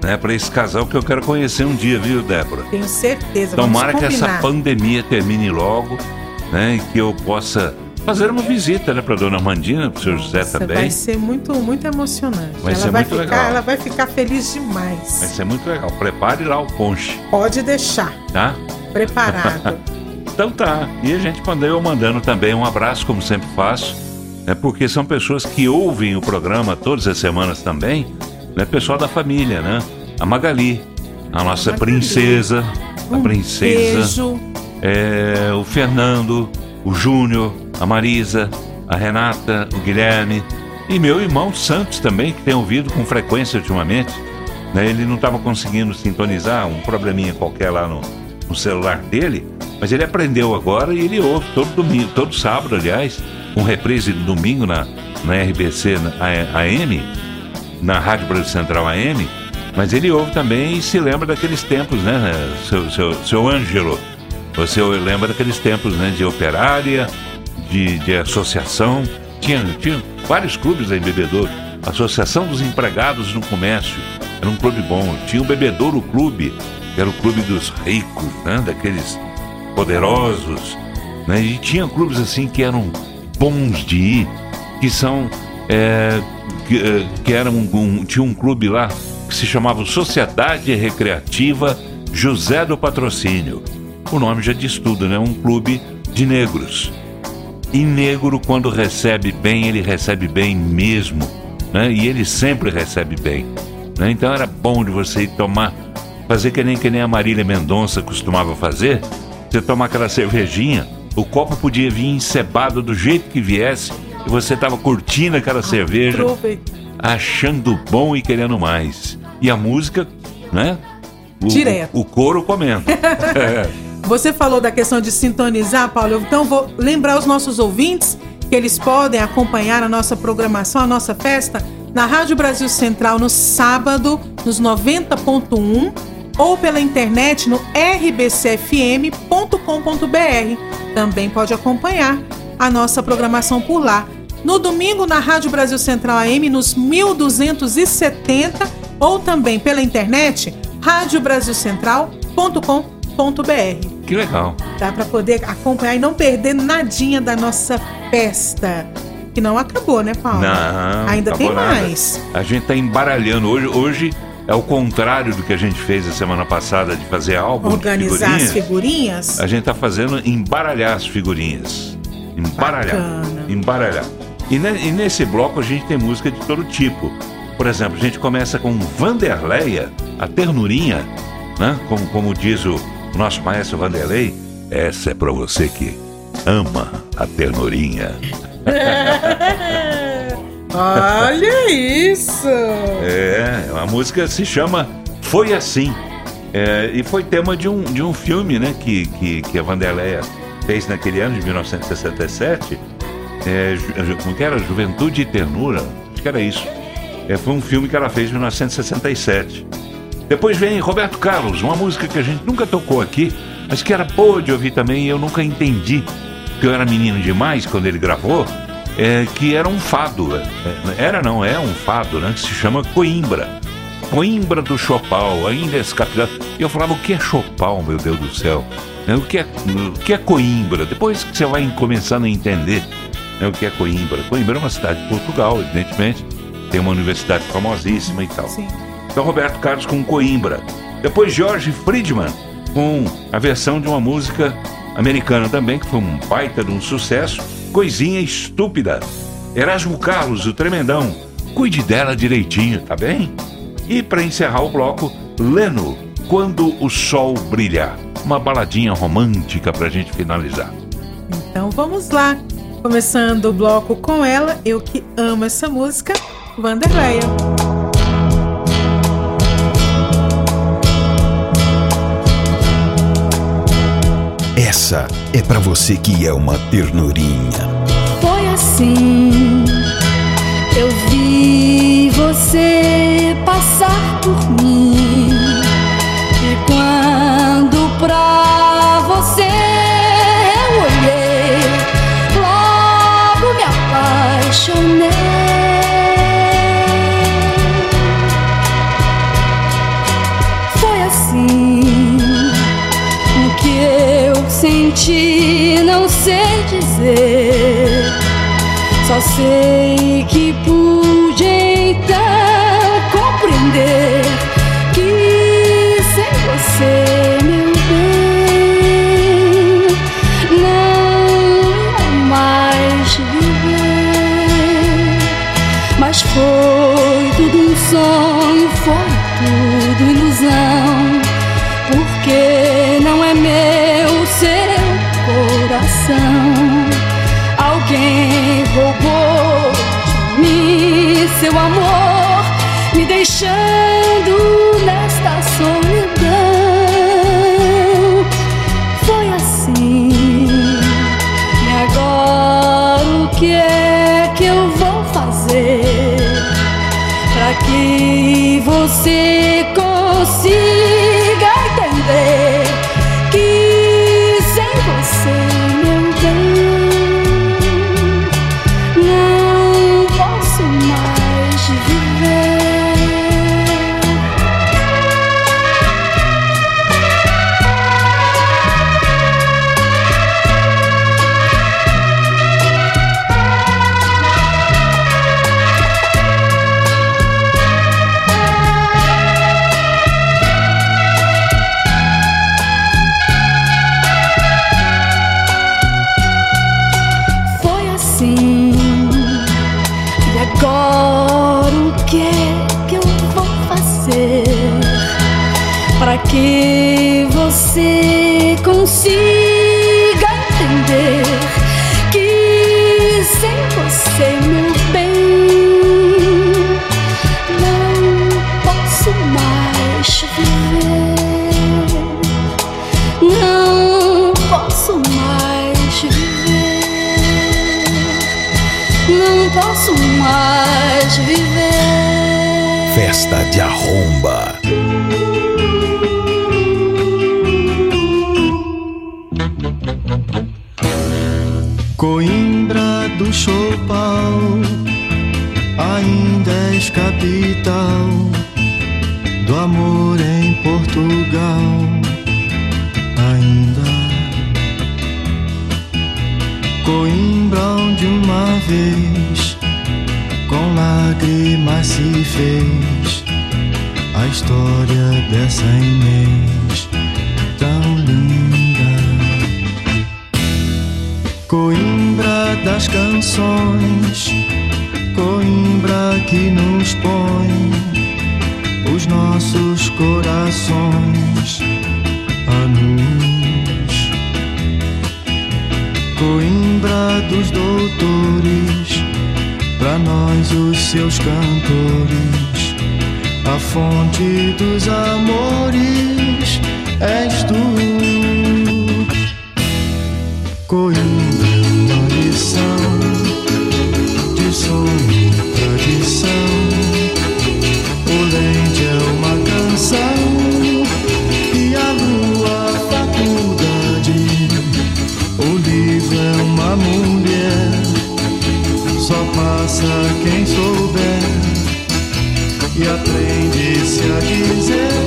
Speaker 7: Né, para esse casal que eu quero conhecer um dia, viu, Débora?
Speaker 6: Tenho certeza.
Speaker 7: Tomara que essa pandemia termine logo, né? E que eu possa fazer uma visita, né, para dona Armandina, para o seu José
Speaker 6: Nossa,
Speaker 7: também.
Speaker 6: Vai ser muito, muito emocionante.
Speaker 7: Vai
Speaker 6: ela
Speaker 7: ser
Speaker 6: vai
Speaker 7: muito
Speaker 6: ficar,
Speaker 7: legal.
Speaker 6: ela vai ficar feliz demais.
Speaker 7: Vai ser muito legal. Prepare lá o ponche,
Speaker 6: Pode deixar
Speaker 7: tá?
Speaker 6: preparado.
Speaker 7: Então tá. E a gente mandou eu mandando também um abraço, como sempre faço, né? Porque são pessoas que ouvem o programa todas as semanas também, né? Pessoal da família, né? A Magali, a nossa princesa, a princesa.
Speaker 6: Beijo.
Speaker 7: é, o Fernando, o Júnior, a Marisa, a Renata, o Guilherme e meu irmão Santos também, que tem ouvido com frequência ultimamente. né? Ele não estava conseguindo sintonizar, um probleminha qualquer lá no, no celular dele, mas ele aprendeu agora e ele ouve todo domingo, todo sábado, aliás, um reprise de domingo na, na RBC AM, na Rádio Brasil Central AM, mas ele ouve também e se lembra daqueles tempos, né, seu, seu, seu Ângelo? Você lembra daqueles tempos, né, de operária, de, de associação. Tinha, tinha vários clubes em Bebedouro. Associação dos Empregados no Comércio. Era um clube bom. Tinha o Bebedouro Clube, que era o clube dos ricos, né, daqueles poderosos. Né, e tinha clubes assim que eram bons de ir, que são. é, que, é, que era um, um- tinha um clube lá que se chamava Sociedade Recreativa José do Patrocínio. O nome já diz tudo, né? Um clube de negros. E negro, quando recebe bem, ele recebe bem mesmo. Né? E ele sempre recebe bem. né? Então era bom de você ir tomar, fazer que nem, que nem a Marília Mendonça costumava fazer. Você tomar aquela cervejinha, o copo podia vir encebado do jeito que viesse, e você estava curtindo aquela cerveja, achando bom e querendo mais. E a música, né? O,
Speaker 6: Direto.
Speaker 7: O, o couro comendo. É.
Speaker 6: Você falou da questão de sintonizar, Paulo. Então vou lembrar os nossos ouvintes que eles podem acompanhar a nossa programação, a nossa festa na Rádio Brasil Central no sábado, nos 90.1 ou pela internet no rbcfm.com.br. Também pode acompanhar a nossa programação por lá. No domingo, na Rádio Brasil Central AM, nos 1270, ou também pela internet, radiobrasilcentral.com.br.
Speaker 7: Que legal.
Speaker 6: Dá para poder acompanhar e não perder nadinha da nossa festa. Que não acabou, né, Paulo?
Speaker 7: Não,
Speaker 6: Ainda tem
Speaker 7: nada.
Speaker 6: mais.
Speaker 7: A gente tá embaralhando. Hoje, hoje é o contrário do que a gente fez a semana passada de fazer álbum.
Speaker 6: Organizar as
Speaker 7: figurinhas.
Speaker 6: figurinhas.
Speaker 7: A gente tá fazendo embaralhar as figurinhas. Embaralhar.
Speaker 6: Bacana.
Speaker 7: Embaralhar. E, ne- e nesse bloco a gente tem música de todo tipo. Por exemplo, a gente começa com Vanderleia, a ternurinha, né? Como, como diz o nosso maestro Vanderlei, essa é pra você que ama a ternurinha.
Speaker 6: Olha isso!
Speaker 7: É, a música se chama Foi Assim. É, e foi tema de um, de um filme né, que, que, que a Vanderleia fez naquele ano de 1967. É, ju- como que era? Juventude e Ternura. Acho que era isso. É, foi um filme que ela fez em 1967. Depois vem Roberto Carlos, uma música que a gente nunca tocou aqui, mas que era boa de ouvir também e eu nunca entendi, porque eu era menino demais quando ele gravou, é, que era um fado. é, é, era não, é um fado, né? Que se chama Coimbra. Coimbra do Chopal, ainda esse capitão. E eu falava, o que é Chopal, meu Deus do céu? É, O que é, o que é Coimbra? Depois que você vai começando a entender né, o que é Coimbra. Coimbra é uma cidade de Portugal, evidentemente. Tem uma universidade famosíssima e tal.
Speaker 6: Sim.
Speaker 7: Então Roberto Carlos com Coimbra. Depois George Friedman com a versão de uma música americana também, que foi um baita de um sucesso, Coisinha Estúpida. Erasmo Carlos, o tremendão, cuide dela direitinho, tá bem? E para encerrar o bloco, Leno, Quando o Sol Brilha. Uma baladinha romântica pra gente finalizar.
Speaker 6: Então vamos lá. Começando o bloco com ela, eu que amo essa música, Vanderleia.
Speaker 2: Essa é pra você que é uma ternurinha.
Speaker 17: Foi assim. Eu vi você passar por mim. Só sei agora o que é que eu vou fazer para que você consiga
Speaker 18: és capital do amor em Portugal. Ainda Coimbra onde uma vez com lágrimas se fez a história dessa Inês tão linda. Coimbra das canções, Coimbra que nos põe os nossos corações a luz. Coimbra dos doutores, pra nós os seus cantores, a fonte dos amores és tu. Coimbra, aprende-se a dizer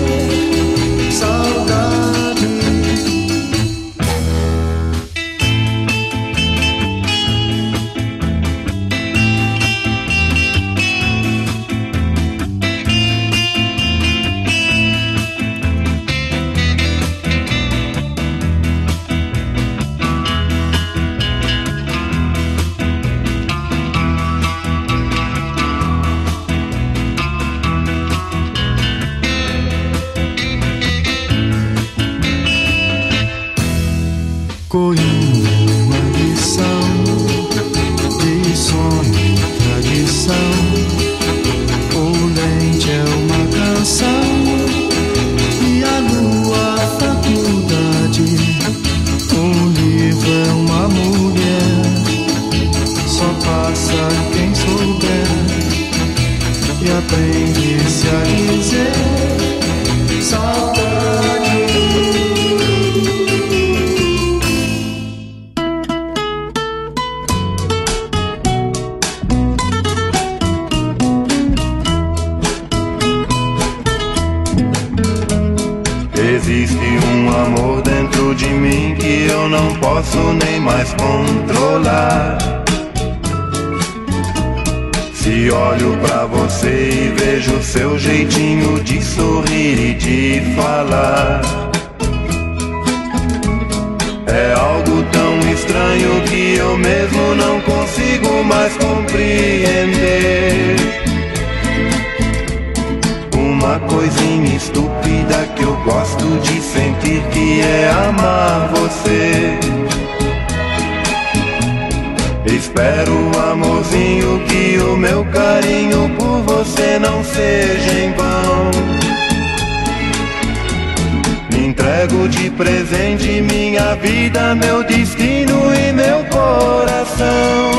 Speaker 19: entrego de presente minha vida, meu destino e meu coração.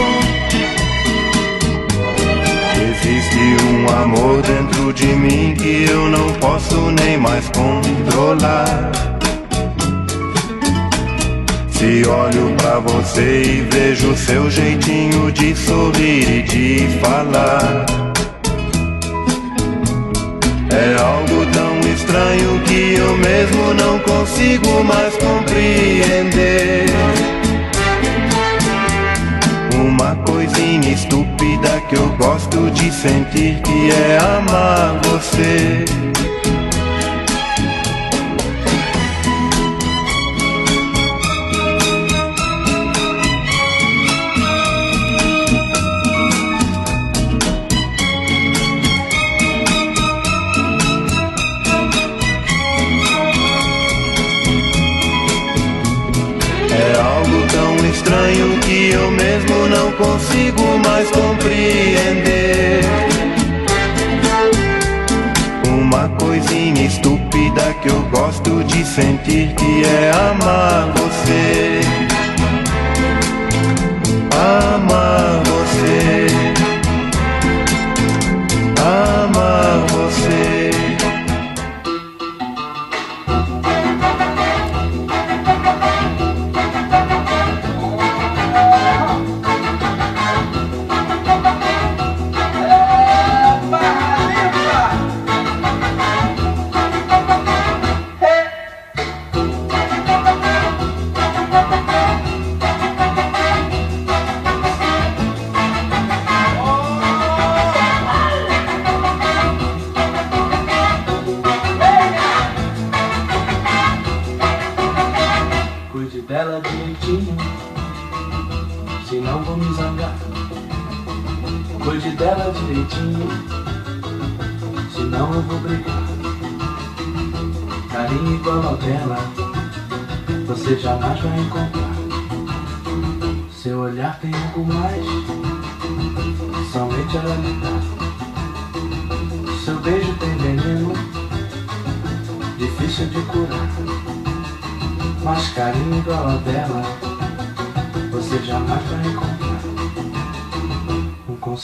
Speaker 19: Existe um amor dentro de mim que eu não posso nem mais controlar. Se olho pra você e vejo seu jeitinho de sorrir e de falar. É algo estranho que eu mesmo não consigo mais compreender. Uma coisinha estúpida que eu gosto de sentir que é amar você. Sentir que é amar você.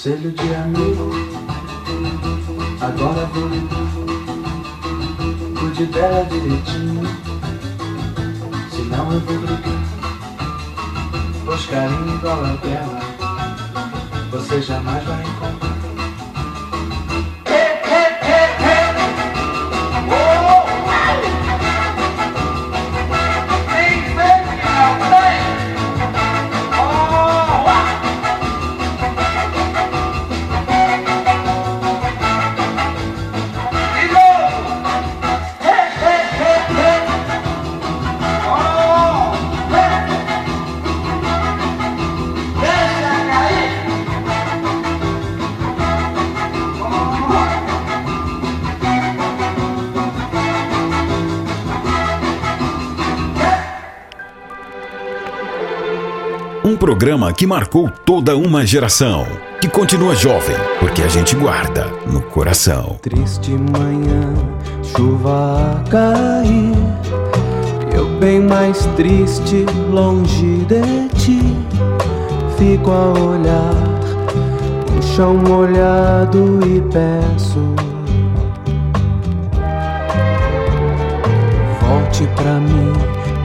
Speaker 18: Conselho de amigo. Agora vou Cuide dela direitinho. Senão eu vou brigar. Pois carinho igual ao dela Você jamais vai encontrar
Speaker 2: programa que marcou toda uma geração. Que continua jovem, porque a gente guarda no coração.
Speaker 18: Triste manhã, chuva a cair. Eu bem mais triste, longe de ti. Fico a olhar o chão molhado e peço. Volte pra mim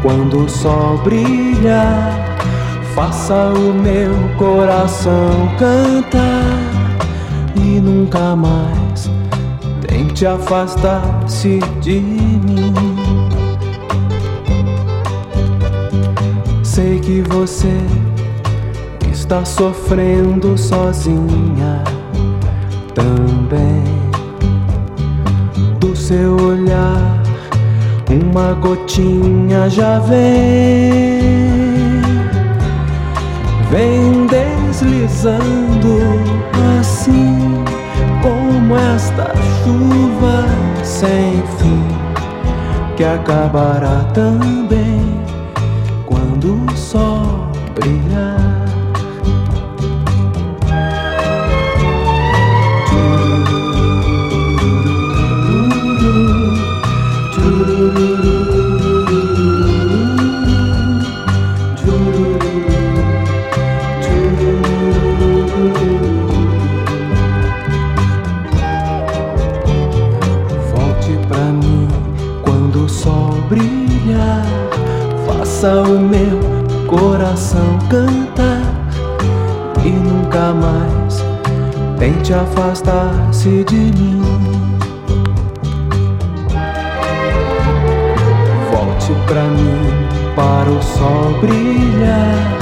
Speaker 18: quando o sol brilhar. Faça o meu coração cantar e nunca mais tente afastar-se de mim. Sei que você está sofrendo sozinha também. Do seu olhar, uma gotinha já vem. Vem deslizando assim como esta chuva sem fim que acabará também quando o sol brilhar. Tente afastar-se de mim. Volte pra mim para o sol brilhar.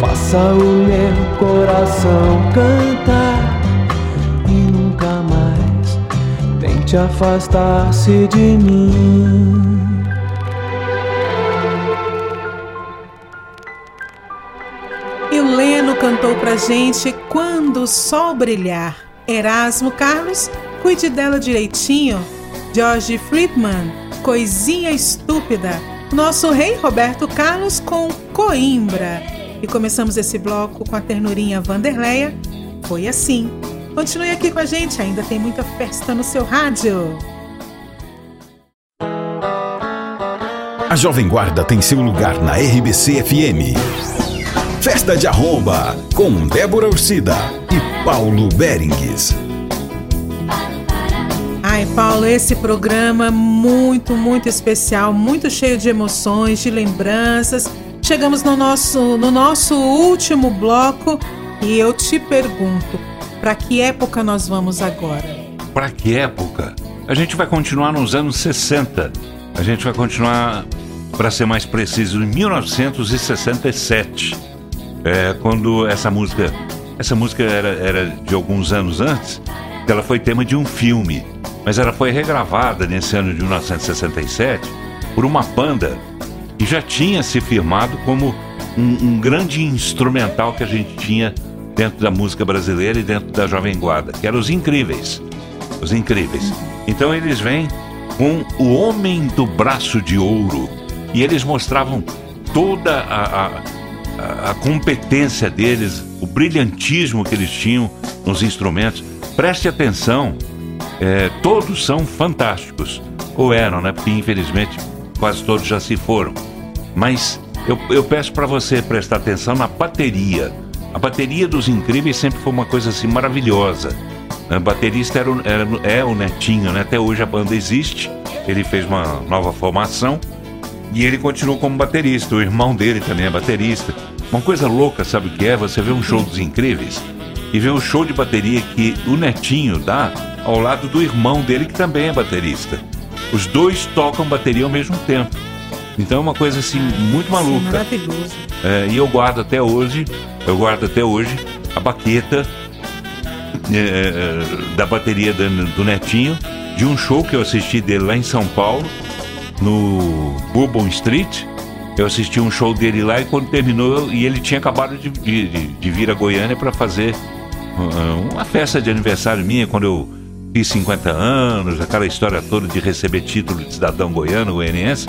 Speaker 18: Faça o meu coração cantar e nunca mais tente afastar-se de mim.
Speaker 6: E cantou pra gente Quando o Sol Brilhar. Erasmo Carlos, cuide dela direitinho. George Friedman, Coisinha Estúpida. Nosso rei Roberto Carlos com Coimbra. E começamos esse bloco com a ternurinha Vanderleia. Foi assim. Continue aqui com a gente, ainda tem muita festa no seu rádio.
Speaker 2: A Jovem Guarda tem seu lugar na RBC FM. Festa de Arromba, com Débora Ursida Paulo Berengues.
Speaker 6: Ai, Paulo, esse programa muito, muito especial, muito cheio de emoções, de lembranças. Chegamos no nosso, no nosso último bloco e eu te pergunto, para que época nós vamos agora?
Speaker 7: Para que época? A gente vai continuar nos anos 60. A gente vai continuar, para ser mais preciso, em 1967. É, quando essa música. Essa música era, era de alguns anos antes, ela foi tema de um filme. Mas ela foi regravada nesse ano de 1967 por uma banda que já tinha se firmado como um, um grande instrumental que a gente tinha dentro da música brasileira e dentro da Jovem Guarda, que eram os Incríveis. Os Incríveis. Então eles vêm com o Homem do Braço de Ouro e eles mostravam toda a, a, a- competência deles, o brilhantismo que eles tinham nos instrumentos. Preste atenção, é, todos são fantásticos. Ou eram, né? Porque infelizmente quase todos já se foram. Mas eu, eu peço para você prestar atenção na bateria. A bateria dos Incríveis sempre foi uma coisa assim maravilhosa. O baterista era, era- é o Netinho, né? Até hoje a banda existe. Ele fez uma nova formação e ele continuou como baterista. O irmão dele também é baterista. Uma coisa louca, sabe o que é? Você vê um show dos Incríveis e vê o show de bateria que o Netinho dá ao lado do irmão dele, que também é baterista. Os dois tocam bateria ao mesmo tempo. Então é uma coisa assim muito maluca.
Speaker 6: Maravilhoso.
Speaker 7: É, e eu guardo até hoje, eu guardo até hoje a baqueta é, da bateria do, do Netinho, de um show que eu assisti dele lá em São Paulo, no Bourbon Street. Eu assisti um show dele lá e quando terminou, e ele tinha acabado de, de, de- vir a Goiânia para fazer uh, uma festa de aniversário minha, quando eu fiz 50 anos, aquela história toda de receber título de cidadão goiano, goianiense.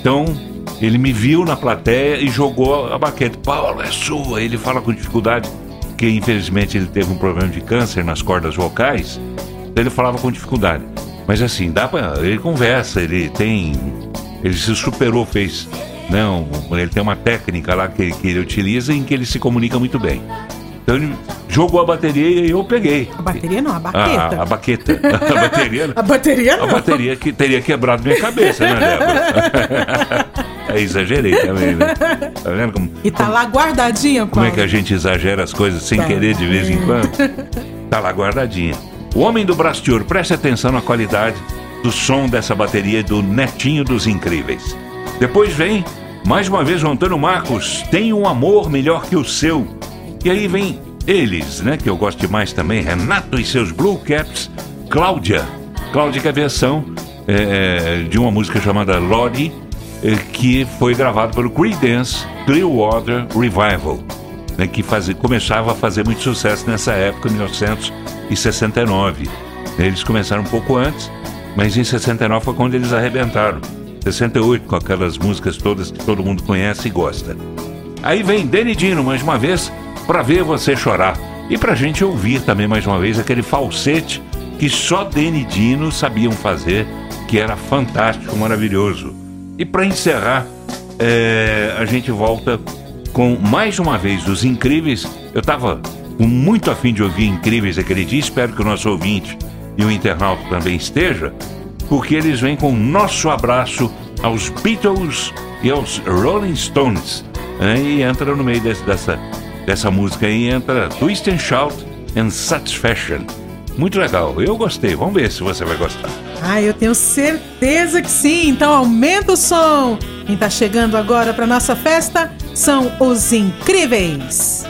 Speaker 7: Então, ele me viu na plateia e jogou a baqueta. Paulo, é sua. Ele fala com dificuldade, que infelizmente ele teve um problema de câncer nas cordas vocais. Então ele falava com dificuldade. Mas assim, dá pra. Ele conversa, ele tem. Ele se superou, fez. Não, ele tem uma técnica lá que, que ele utiliza em que ele se comunica muito bem. Então ele jogou a bateria e eu peguei.
Speaker 6: A bateria não, a
Speaker 7: A,
Speaker 6: baqueta.
Speaker 7: a, a baqueta. A bateria.
Speaker 6: A bateria não.
Speaker 7: A bateria que teria quebrado minha cabeça, né, Débora? É, exagerei também, né? Tá vendo como,
Speaker 6: E tá lá guardadinha,
Speaker 7: como é
Speaker 6: Paulo.
Speaker 7: que a gente exagera as coisas sem
Speaker 6: Tá.
Speaker 7: querer de vez em quando? Tá lá guardadinha. O Homem do Ouro, preste atenção na qualidade do som dessa bateria do Netinho dos Incríveis. Depois vem, mais uma vez, o Antônio Marcos, Tem um Amor Melhor que o Seu. E aí vem eles, né, que eu gosto demais também, Renato e seus Blue Caps, Cláudia. Cláudia que é a versão é, de uma música chamada Lodi, é, que foi gravada pelo Creedence Clearwater Revival né, que fazia, começava a fazer muito sucesso nessa época, 1969. Eles começaram um pouco antes, mas em 69 foi quando eles arrebentaram. 68 com aquelas músicas todas que todo mundo conhece e gosta. Aí vem Danny Dino mais uma vez para ver você chorar e pra gente ouvir também mais uma vez aquele falsete que só Danny Dino sabiam fazer, que era fantástico, maravilhoso. E para encerrar, é, a gente volta com mais uma vez os Incríveis. Eu tava com muito afim de ouvir Incríveis aquele dia, espero que o nosso ouvinte e o internauta também esteja, porque eles vêm com nosso abraço aos Beatles e aos Rolling Stones. E entra no meio desse- dessa, dessa música aí, entra Twist and Shout and Satisfaction. Muito legal, eu gostei, vamos ver se você vai gostar.
Speaker 6: Ah, eu tenho certeza que sim. Então aumenta o som. Quem tá chegando agora pra nossa festa são os incríveis.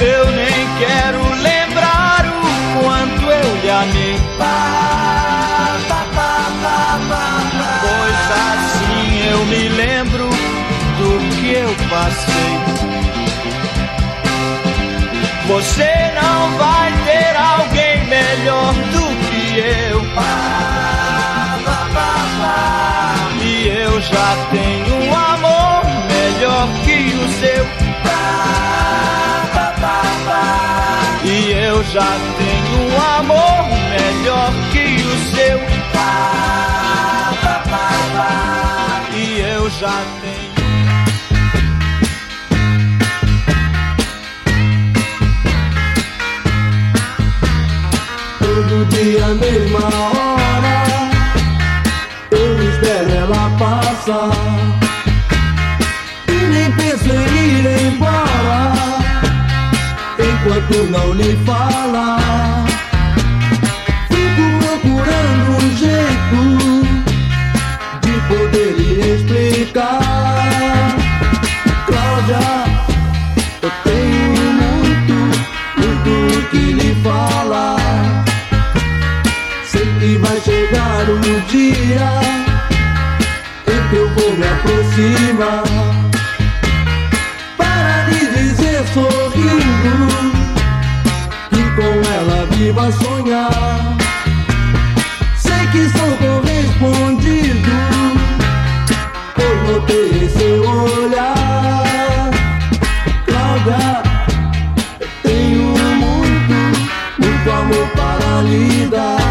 Speaker 19: Eu nem quero lembrar o quanto eu lhe amei. Pois assim eu me lembro do que eu passei. Você não vai ter alguém melhor do que eu. Já tenho um amor melhor que o seu. E eu já tenho.
Speaker 13: Todo dia, mesma hora, eu espero ela passar. Enquanto não lhe falar. Fico procurando um jeito de poder lhe explicar. Cláudia, eu tenho muito, muito que lhe falar. Sei que vai chegar um dia em que eu vou me aproximar viva sonhar. Sei que sou correspondido, pois notei seu olhar. Cláudia, tenho muito, muito amor para lhe dar.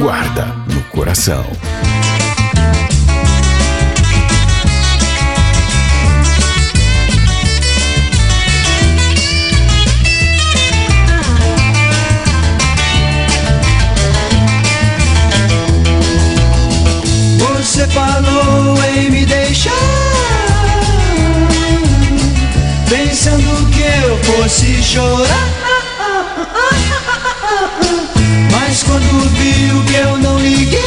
Speaker 2: guarda no coração.
Speaker 19: Você falou em me deixar, pensando que eu fosse chorar. fingiu que eu não liguei.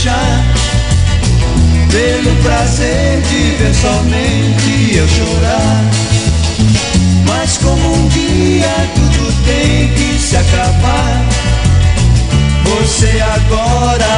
Speaker 19: deixar pelo prazer de ver somente eu chorar. Mas como um dia tudo tem que se acabar, você agora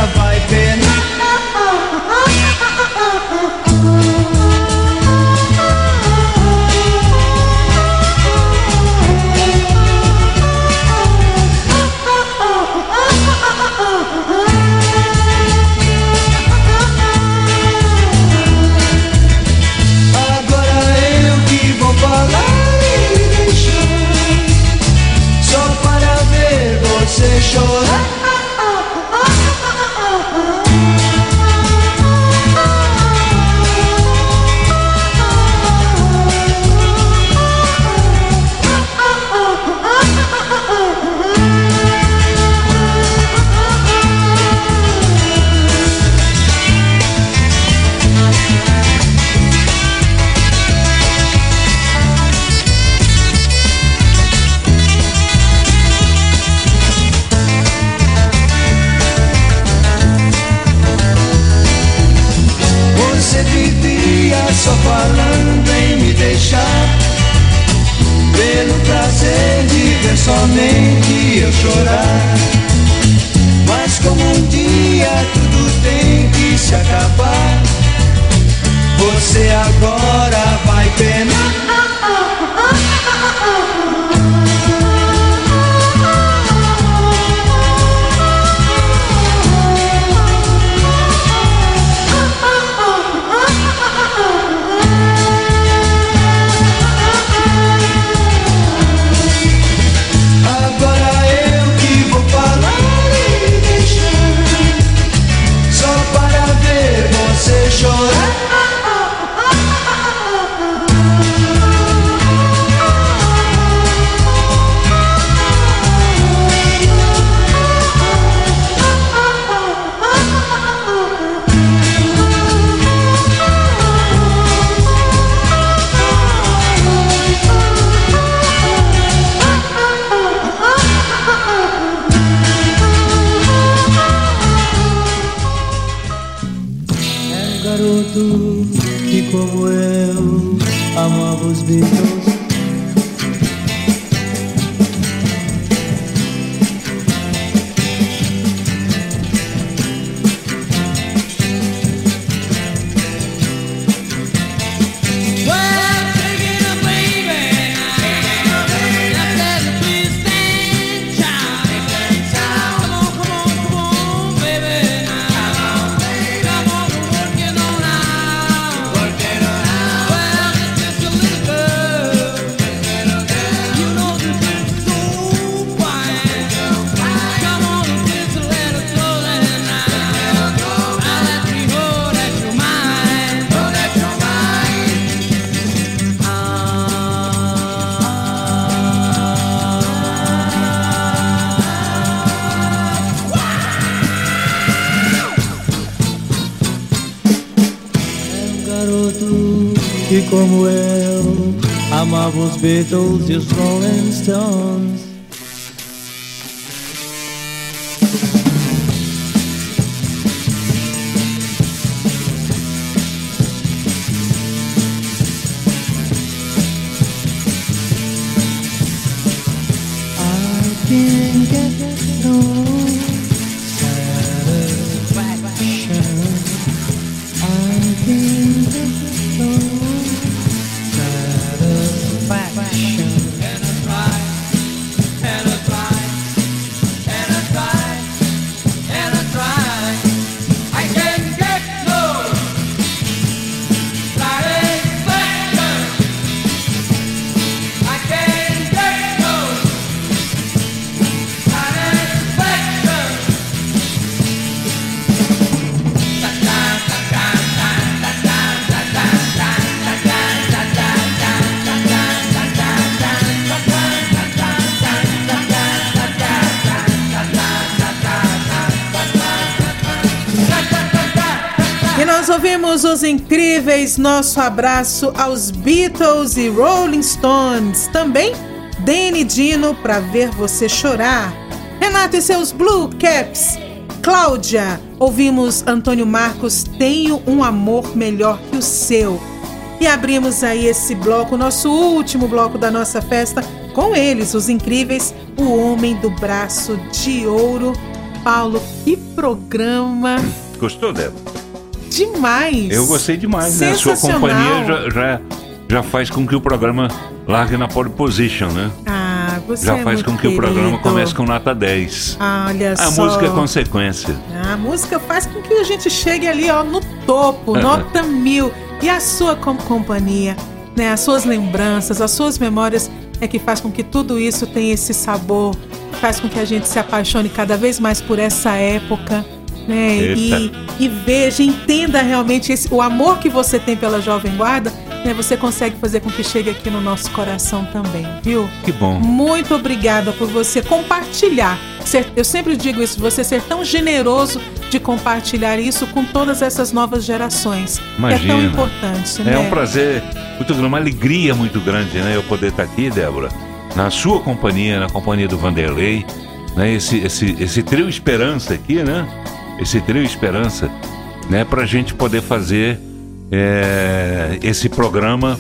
Speaker 18: os
Speaker 6: incríveis nosso abraço aos Beatles e Rolling Stones. Também Danny Dino para ver você chorar. Renato e seus Blue Caps. Cláudia, ouvimos Antônio Marcos, Tenho um amor melhor que o seu. E abrimos aí esse bloco, nosso último bloco da nossa festa, com eles, os incríveis, o Homem do Braço de Ouro. Paulo, que programa
Speaker 7: Gostou, Débora?
Speaker 6: Demais!
Speaker 7: Eu gostei demais, né? A sua companhia já, já, já faz com que o programa largue na pole position, né?
Speaker 6: Ah, você
Speaker 7: já
Speaker 6: é
Speaker 7: faz
Speaker 6: muito
Speaker 7: com que o programa
Speaker 6: querido.
Speaker 7: comece com nota 10.
Speaker 6: Ah, Olha
Speaker 7: A
Speaker 6: só.
Speaker 7: música é consequência.
Speaker 6: A música faz com que a gente chegue ali, ó, no topo, nota mil. E a sua com- companhia, né? As suas lembranças, as suas memórias é que faz com que tudo isso tenha esse sabor, faz com que a gente se apaixone cada vez mais por essa época, né? E, e veja, entenda realmente esse, o amor que você tem pela Jovem Guarda, né? Você consegue fazer com que chegue aqui no nosso coração também, viu?
Speaker 7: Que bom.
Speaker 6: Muito obrigada por você compartilhar. Ser- eu sempre digo isso, você ser tão generoso de compartilhar isso com todas essas novas gerações.
Speaker 7: Imagina.
Speaker 6: É tão importante, né?
Speaker 7: É um prazer muito grande, uma alegria muito grande, né? Eu poder estar aqui, Débora, na sua companhia, na companhia do Vanderlei, né? Esse, esse, esse trio Esperança aqui, né? Esse trio Esperança, né? Pra gente poder fazer é, esse programa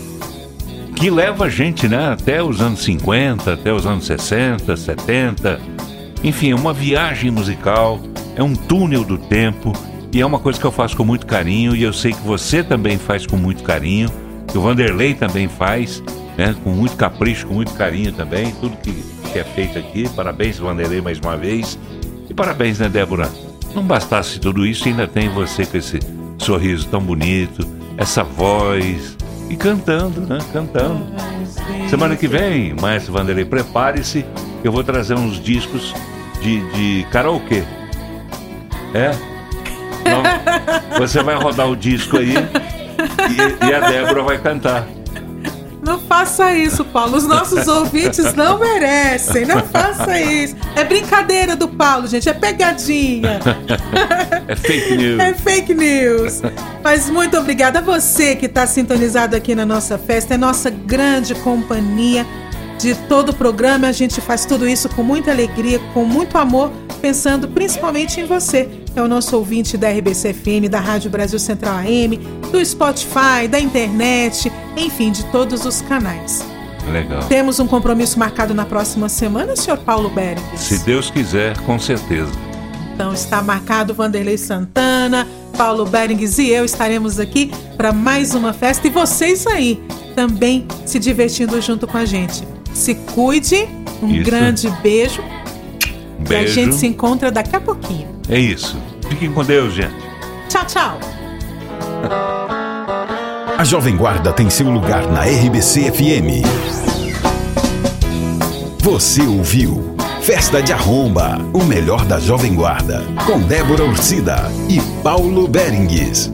Speaker 7: que leva a gente, né? Até os anos 50, até os anos 60, 70. Enfim, é uma viagem musical, é um túnel do tempo e é uma coisa que eu faço com muito carinho e eu sei que você também faz com muito carinho, que o Vanderlei também faz, né? Com muito capricho, com muito carinho também, tudo que, que é feito aqui. Parabéns, Vanderlei, mais uma vez. E parabéns, né, Débora? Não bastasse tudo isso, ainda tem você com esse sorriso tão bonito, essa voz e cantando, né? Cantando. Semana que vem, Maestro Vanderlei, prepare-se, eu vou trazer uns discos de, de karaokê. É? Não, você vai rodar o disco aí e, e a Débora vai cantar.
Speaker 6: Não faça isso, Paulo. Os nossos ouvintes não merecem. Não faça isso. É brincadeira do Paulo, gente. É pegadinha.
Speaker 7: É fake news.
Speaker 6: É fake news. Mas muito obrigada a você que está sintonizado aqui na nossa festa. É nossa grande companhia de todo o programa. A gente faz tudo isso com muita alegria, com muito amor, pensando principalmente em você. É o nosso ouvinte da RBC FM, da Rádio Brasil Central AM, do Spotify, da internet, enfim, de todos os canais.
Speaker 7: Legal.
Speaker 6: Temos um compromisso marcado na próxima semana, senhor Paulo Berg.
Speaker 7: Se Deus quiser, com certeza.
Speaker 6: Então está marcado Vanderlei Santana, Paulo Berings e eu estaremos aqui para mais uma festa e vocês aí também se divertindo junto com a gente. Se cuide, um
Speaker 7: Isso.
Speaker 6: grande beijo,
Speaker 7: Um
Speaker 6: e a
Speaker 7: beijo.
Speaker 6: gente se encontra daqui a pouquinho.
Speaker 7: É isso. Fiquem com Deus, gente.
Speaker 6: Tchau, tchau.
Speaker 2: A Jovem Guarda tem seu lugar na RBC FM. Você ouviu Festa de Arromba, o melhor da Jovem Guarda, com Débora Ursida e Paulo Berengues.